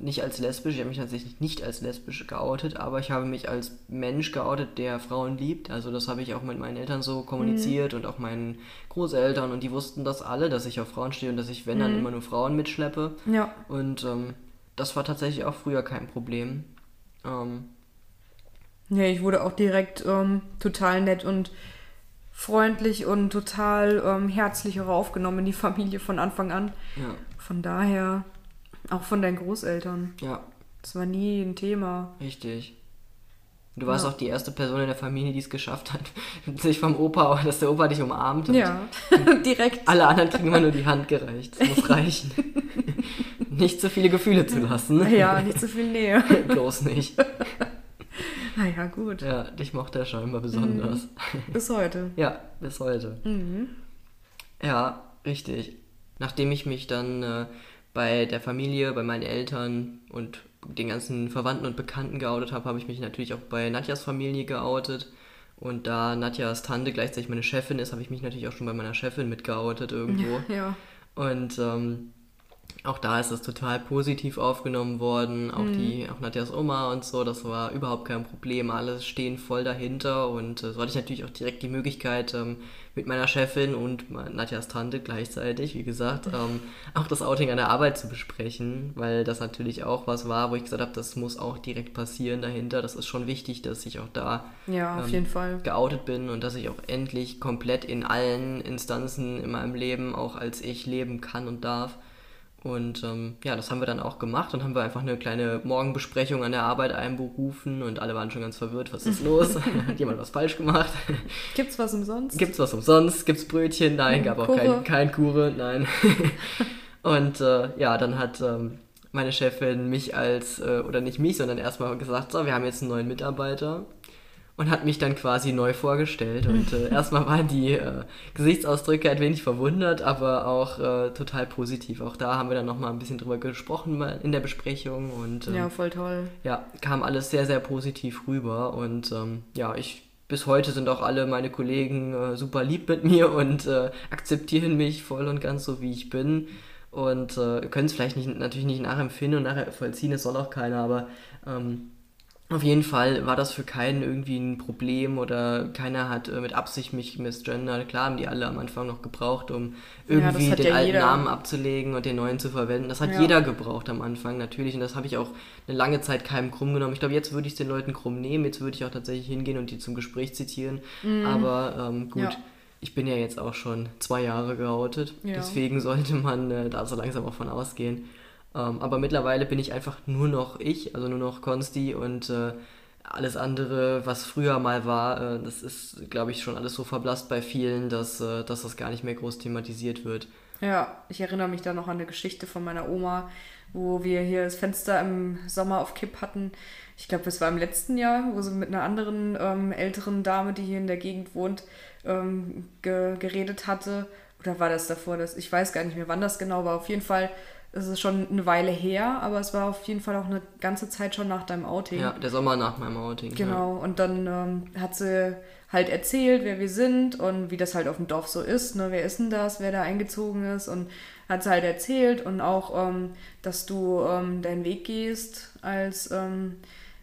nicht als lesbisch, ich habe mich tatsächlich nicht als lesbisch geoutet, aber ich habe mich als Mensch geoutet, der Frauen liebt. Also das habe ich auch mit meinen Eltern so kommuniziert und auch meinen Großeltern und die wussten das alle, dass ich auf Frauen stehe und dass ich, wenn dann, immer nur Frauen mitschleppe. ja. Und ähm, das war tatsächlich auch früher kein Problem. Ähm, Ja, ich wurde auch direkt ähm, total nett und freundlich und total ähm, herzlich auch aufgenommen in die Familie von Anfang an. ja, Von daher, auch von deinen Großeltern. ja, Das war nie ein Thema. Richtig. Du warst Ja. auch die erste Person in der Familie, die es geschafft hat, sich vom Opa, dass der Opa dich umarmt. Ja, direkt. Alle anderen kriegen immer nur die Hand gereicht. Das muss reichen. nicht zu viele Gefühle zu lassen. Ja, nicht so viel Nähe. Bloß nicht. Naja, gut. Ja, dich mochte er scheinbar besonders. Bis heute. Ja, bis heute. Mhm. Ja, richtig. Nachdem ich mich dann äh, bei der Familie, bei meinen Eltern und den ganzen Verwandten und Bekannten geoutet habe, habe ich mich natürlich auch bei Nadjas Familie geoutet. Und da Nadjas Tante gleichzeitig meine Chefin ist, habe ich mich natürlich auch schon bei meiner Chefin mitgeoutet irgendwo. Ja. Und ähm, auch da ist das total positiv aufgenommen worden. Auch die, auch Nadjas Oma und so, das war überhaupt kein Problem. Alle stehen voll dahinter und äh, so hatte ich natürlich auch direkt die Möglichkeit, ähm, mit meiner Chefin und Nadjas Tante gleichzeitig, wie gesagt, ähm, auch das Outing an der Arbeit zu besprechen, weil das natürlich auch was war, wo ich gesagt habe, das muss auch direkt passieren dahinter. Das ist schon wichtig, dass ich auch da Ja, auf Ähm, jeden Fall. geoutet bin und dass ich auch endlich komplett in allen Instanzen in meinem Leben auch als ich leben kann und darf. Und ähm, ja, das haben wir dann auch gemacht und haben wir einfach eine kleine Morgenbesprechung an der Arbeit einberufen und alle waren schon ganz verwirrt, was ist los? Hat jemand was falsch gemacht? Gibt's was umsonst? Gibt's was umsonst? Gibt's Brötchen? Nein, gab auch kein, kein Kure, nein. und äh, ja, dann hat ähm, meine Chefin mich als, äh, oder nicht mich, sondern erstmal gesagt, so, wir haben jetzt einen neuen Mitarbeiter. Und hat mich dann quasi neu vorgestellt. Und äh, erstmal waren die äh, Gesichtsausdrücke ein wenig verwundert, aber auch äh, total positiv. Auch da haben wir dann nochmal ein bisschen drüber gesprochen in der Besprechung. Und, ähm, ja, voll toll. Ja, kam alles sehr, sehr positiv rüber. Und ähm, ja, ich bis heute sind auch alle meine Kollegen äh, super lieb mit mir und äh, akzeptieren mich voll und ganz so, wie ich bin. Und äh, können es vielleicht nicht, natürlich nicht nachempfinden und nachher vollziehen, das soll auch keiner, aber ähm, auf jeden Fall war das für keinen irgendwie ein Problem oder keiner hat äh, mit Absicht mich misgendert. Klar haben die alle am Anfang noch gebraucht, um irgendwie ja, den ja alten jeder. Namen abzulegen und den neuen zu verwenden. Das hat ja. jeder gebraucht am Anfang natürlich und das habe ich auch eine lange Zeit keinem krumm genommen. Ich glaube, jetzt würde ich es den Leuten krumm nehmen, jetzt würde ich auch tatsächlich hingehen und die zum Gespräch zitieren. Mhm. Aber ähm, gut. Ich bin ja jetzt auch schon zwei Jahre geoutet, deswegen sollte man äh, da so langsam auch von ausgehen. Ähm, aber mittlerweile bin ich einfach nur noch ich, also nur noch Konsti und äh, alles andere, was früher mal war, äh, das ist, glaube ich, schon alles so verblasst bei vielen, dass, äh, dass das gar nicht mehr groß thematisiert wird. Ja, ich erinnere mich da noch an eine Geschichte von meiner Oma, wo wir hier das Fenster im Sommer auf Kipp hatten. Ich glaube, das war im letzten Jahr, wo sie mit einer anderen ähm, älteren Dame, die hier in der Gegend wohnt, ähm, ge geredet hatte. Oder war das davor? Das, ich weiß gar nicht mehr, wann das genau war. Auf jeden Fall es ist schon eine Weile her, aber es war auf jeden Fall auch eine ganze Zeit schon nach deinem Outing. Ja, der Sommer nach meinem Outing. Genau, ja. und dann ähm, hat sie halt erzählt, wer wir sind und wie das halt auf dem Dorf so ist, ne? wer ist denn das, wer da eingezogen ist und hat sie halt erzählt und auch, ähm, dass du ähm, deinen Weg gehst als ähm,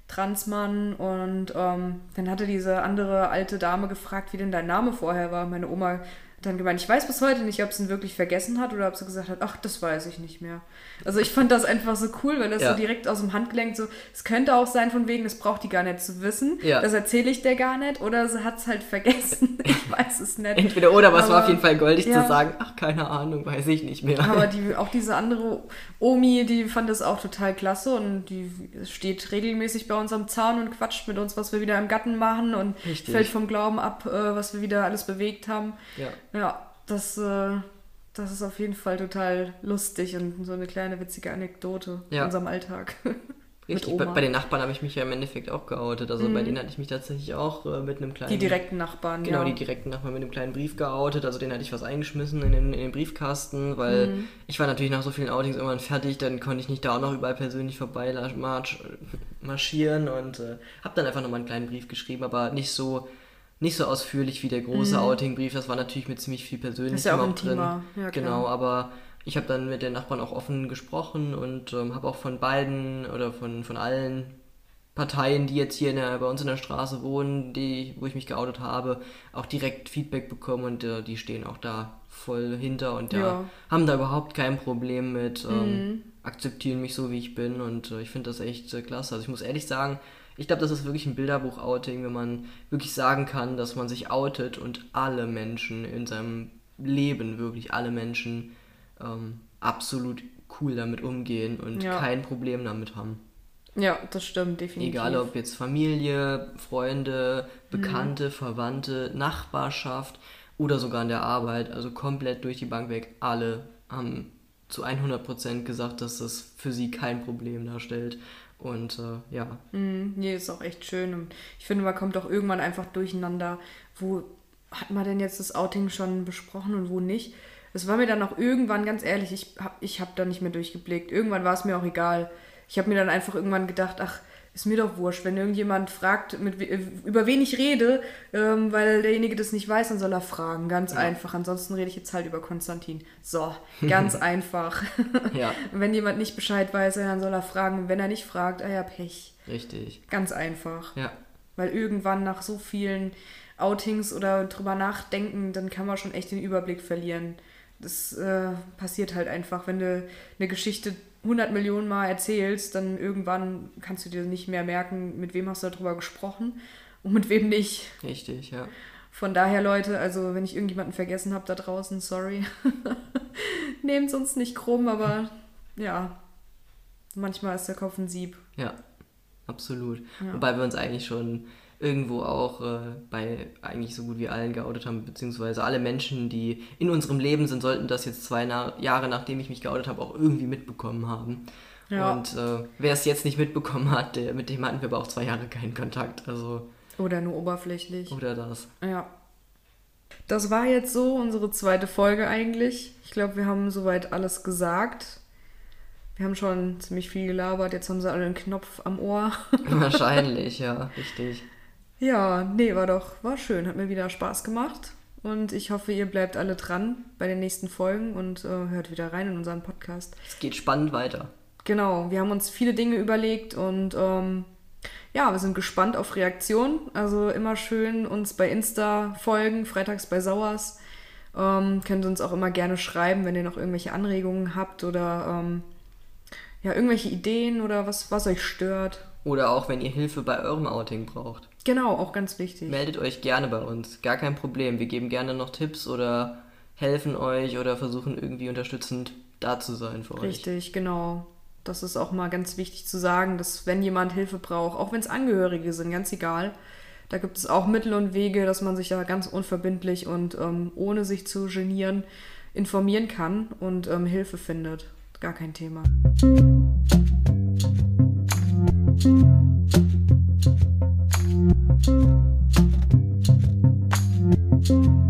Transmann und ähm, dann hatte diese andere alte Dame gefragt, wie denn dein Name vorher war. Meine Oma dann gemeint, ich weiß bis heute nicht, ob sie ihn wirklich vergessen hat oder ob sie gesagt hat, ach, das weiß ich nicht mehr. Also ich fand das einfach so cool, weil das ja. so direkt aus dem Handgelenk so, es könnte auch sein von wegen, das braucht die gar nicht zu wissen, ja. das erzähle ich der gar nicht oder sie hat es halt vergessen, ich weiß es nicht. Entweder oder, aber, aber es war auf jeden Fall goldig ja. zu sagen, ach, keine Ahnung, weiß ich nicht mehr. Aber die, auch diese andere Omi, die fand das auch total klasse und die steht regelmäßig bei uns am Zaun und quatscht mit uns, was wir wieder im Gatten machen und Richtig. fällt vom Glauben ab, äh, was wir wieder alles bewegt haben. Ja. Ja, das, äh, das ist auf jeden Fall total lustig und so eine kleine witzige Anekdote ja. in unserem Alltag. Richtig, bei, bei, den Nachbarn habe ich mich ja im Endeffekt auch geoutet. Also mhm. bei denen hatte ich mich tatsächlich auch äh, mit einem kleinen. Die direkten Nachbarn, Genau, ja. die direkten Nachbarn mit einem kleinen Brief geoutet. Also den hatte ich was eingeschmissen in den, in den Briefkasten, weil mhm. ich war natürlich nach so vielen Outings irgendwann fertig, dann konnte ich nicht da auch noch überall persönlich vorbei marschieren und äh, habe dann einfach nochmal einen kleinen Brief geschrieben, aber nicht so nicht so ausführlich wie der große mhm. Outing-Brief. Das war natürlich mit ziemlich viel Persönlichem ja auch drin. Ja, genau, aber ich habe dann mit den Nachbarn auch offen gesprochen und ähm, habe auch von beiden oder von, von allen Parteien, die jetzt hier der, bei uns in der Straße wohnen, die, wo ich mich geoutet habe, auch direkt Feedback bekommen und äh, die stehen auch da voll hinter und ja. haben da überhaupt kein Problem mit, ähm, mhm. akzeptieren mich so, wie ich bin und äh, ich finde das echt äh, klasse. Also ich muss ehrlich sagen, ich glaube, das ist wirklich ein Bilderbuch-Outing, wenn man wirklich sagen kann, dass man sich outet und alle Menschen in seinem Leben, wirklich alle Menschen, ähm, absolut cool damit umgehen und ja. kein Problem damit haben. Ja, das stimmt, definitiv. Egal ob jetzt Familie, Freunde, Bekannte, mhm. Verwandte, Nachbarschaft oder sogar in der Arbeit, also komplett durch die Bank weg, alle haben zu 100% gesagt, dass das für sie kein Problem darstellt. Und äh, ja. Mm, nee, ist auch echt schön. Und ich finde, man kommt auch irgendwann einfach durcheinander, wo hat man denn jetzt das Outing schon besprochen und wo nicht. Es war mir dann auch irgendwann, ganz ehrlich, ich habe ich hab da nicht mehr durchgeblickt. Irgendwann war es mir auch egal. Ich habe mir dann einfach irgendwann gedacht, ach, ist mir doch wurscht. Wenn irgendjemand fragt, mit, über wen ich rede, ähm, weil derjenige das nicht weiß, dann soll er fragen. Ganz ja. einfach. Ansonsten rede ich jetzt halt über Konstantin. So, ganz einfach. ja. Wenn jemand nicht Bescheid weiß, dann soll er fragen. Wenn er nicht fragt, ah ja, Pech. Richtig. Ganz einfach. Ja. Weil irgendwann nach so vielen Outings oder drüber nachdenken, dann kann man schon echt den Überblick verlieren. Das äh, passiert halt einfach, wenn du eine Geschichte 100 Millionen Mal erzählst, dann irgendwann kannst du dir nicht mehr merken, mit wem hast du darüber gesprochen und mit wem nicht. Richtig, ja. Von daher, Leute, also wenn ich irgendjemanden vergessen habe da draußen, sorry. Nehmt es uns nicht krumm, aber ja, manchmal ist der Kopf ein Sieb. Ja, absolut. Ja. Wobei wir uns eigentlich schon irgendwo auch äh, bei eigentlich so gut wie allen geoutet haben, beziehungsweise alle Menschen, die in unserem Leben sind, sollten das jetzt zwei Na Jahre nachdem ich mich geoutet habe, auch irgendwie mitbekommen haben. Ja. Und äh, wer es jetzt nicht mitbekommen hat, der, mit dem hatten wir aber auch zwei Jahre keinen Kontakt. Also Oder nur oberflächlich. Oder das. Ja. Das war jetzt so unsere zweite Folge eigentlich. Ich glaube, wir haben soweit alles gesagt. Wir haben schon ziemlich viel gelabert. Jetzt haben sie alle einen Knopf am Ohr. Wahrscheinlich, ja, richtig. Ja, nee, war doch, war schön. Hat mir wieder Spaß gemacht. Und ich hoffe, ihr bleibt alle dran bei den nächsten Folgen und äh, hört wieder rein in unseren Podcast. Es geht spannend weiter. Genau, wir haben uns viele Dinge überlegt und ähm, ja, wir sind gespannt auf Reaktionen. Also immer schön uns bei Insta folgen, freitags bei Sauers. Ähm, könnt uns auch immer gerne schreiben, wenn ihr noch irgendwelche Anregungen habt oder ähm, ja, irgendwelche Ideen oder was, was euch stört. Oder auch, wenn ihr Hilfe bei eurem Outing braucht. Genau, auch ganz wichtig. Meldet euch gerne bei uns. Gar kein Problem. Wir geben gerne noch Tipps oder helfen euch oder versuchen irgendwie unterstützend da zu sein für euch. Richtig, genau. Das ist auch mal ganz wichtig zu sagen, dass wenn jemand Hilfe braucht, auch wenn es Angehörige sind, ganz egal, da gibt es auch Mittel und Wege, dass man sich ja ganz unverbindlich und ähm, ohne sich zu genieren informieren kann und ähm, Hilfe findet. Gar kein Thema. Thank you.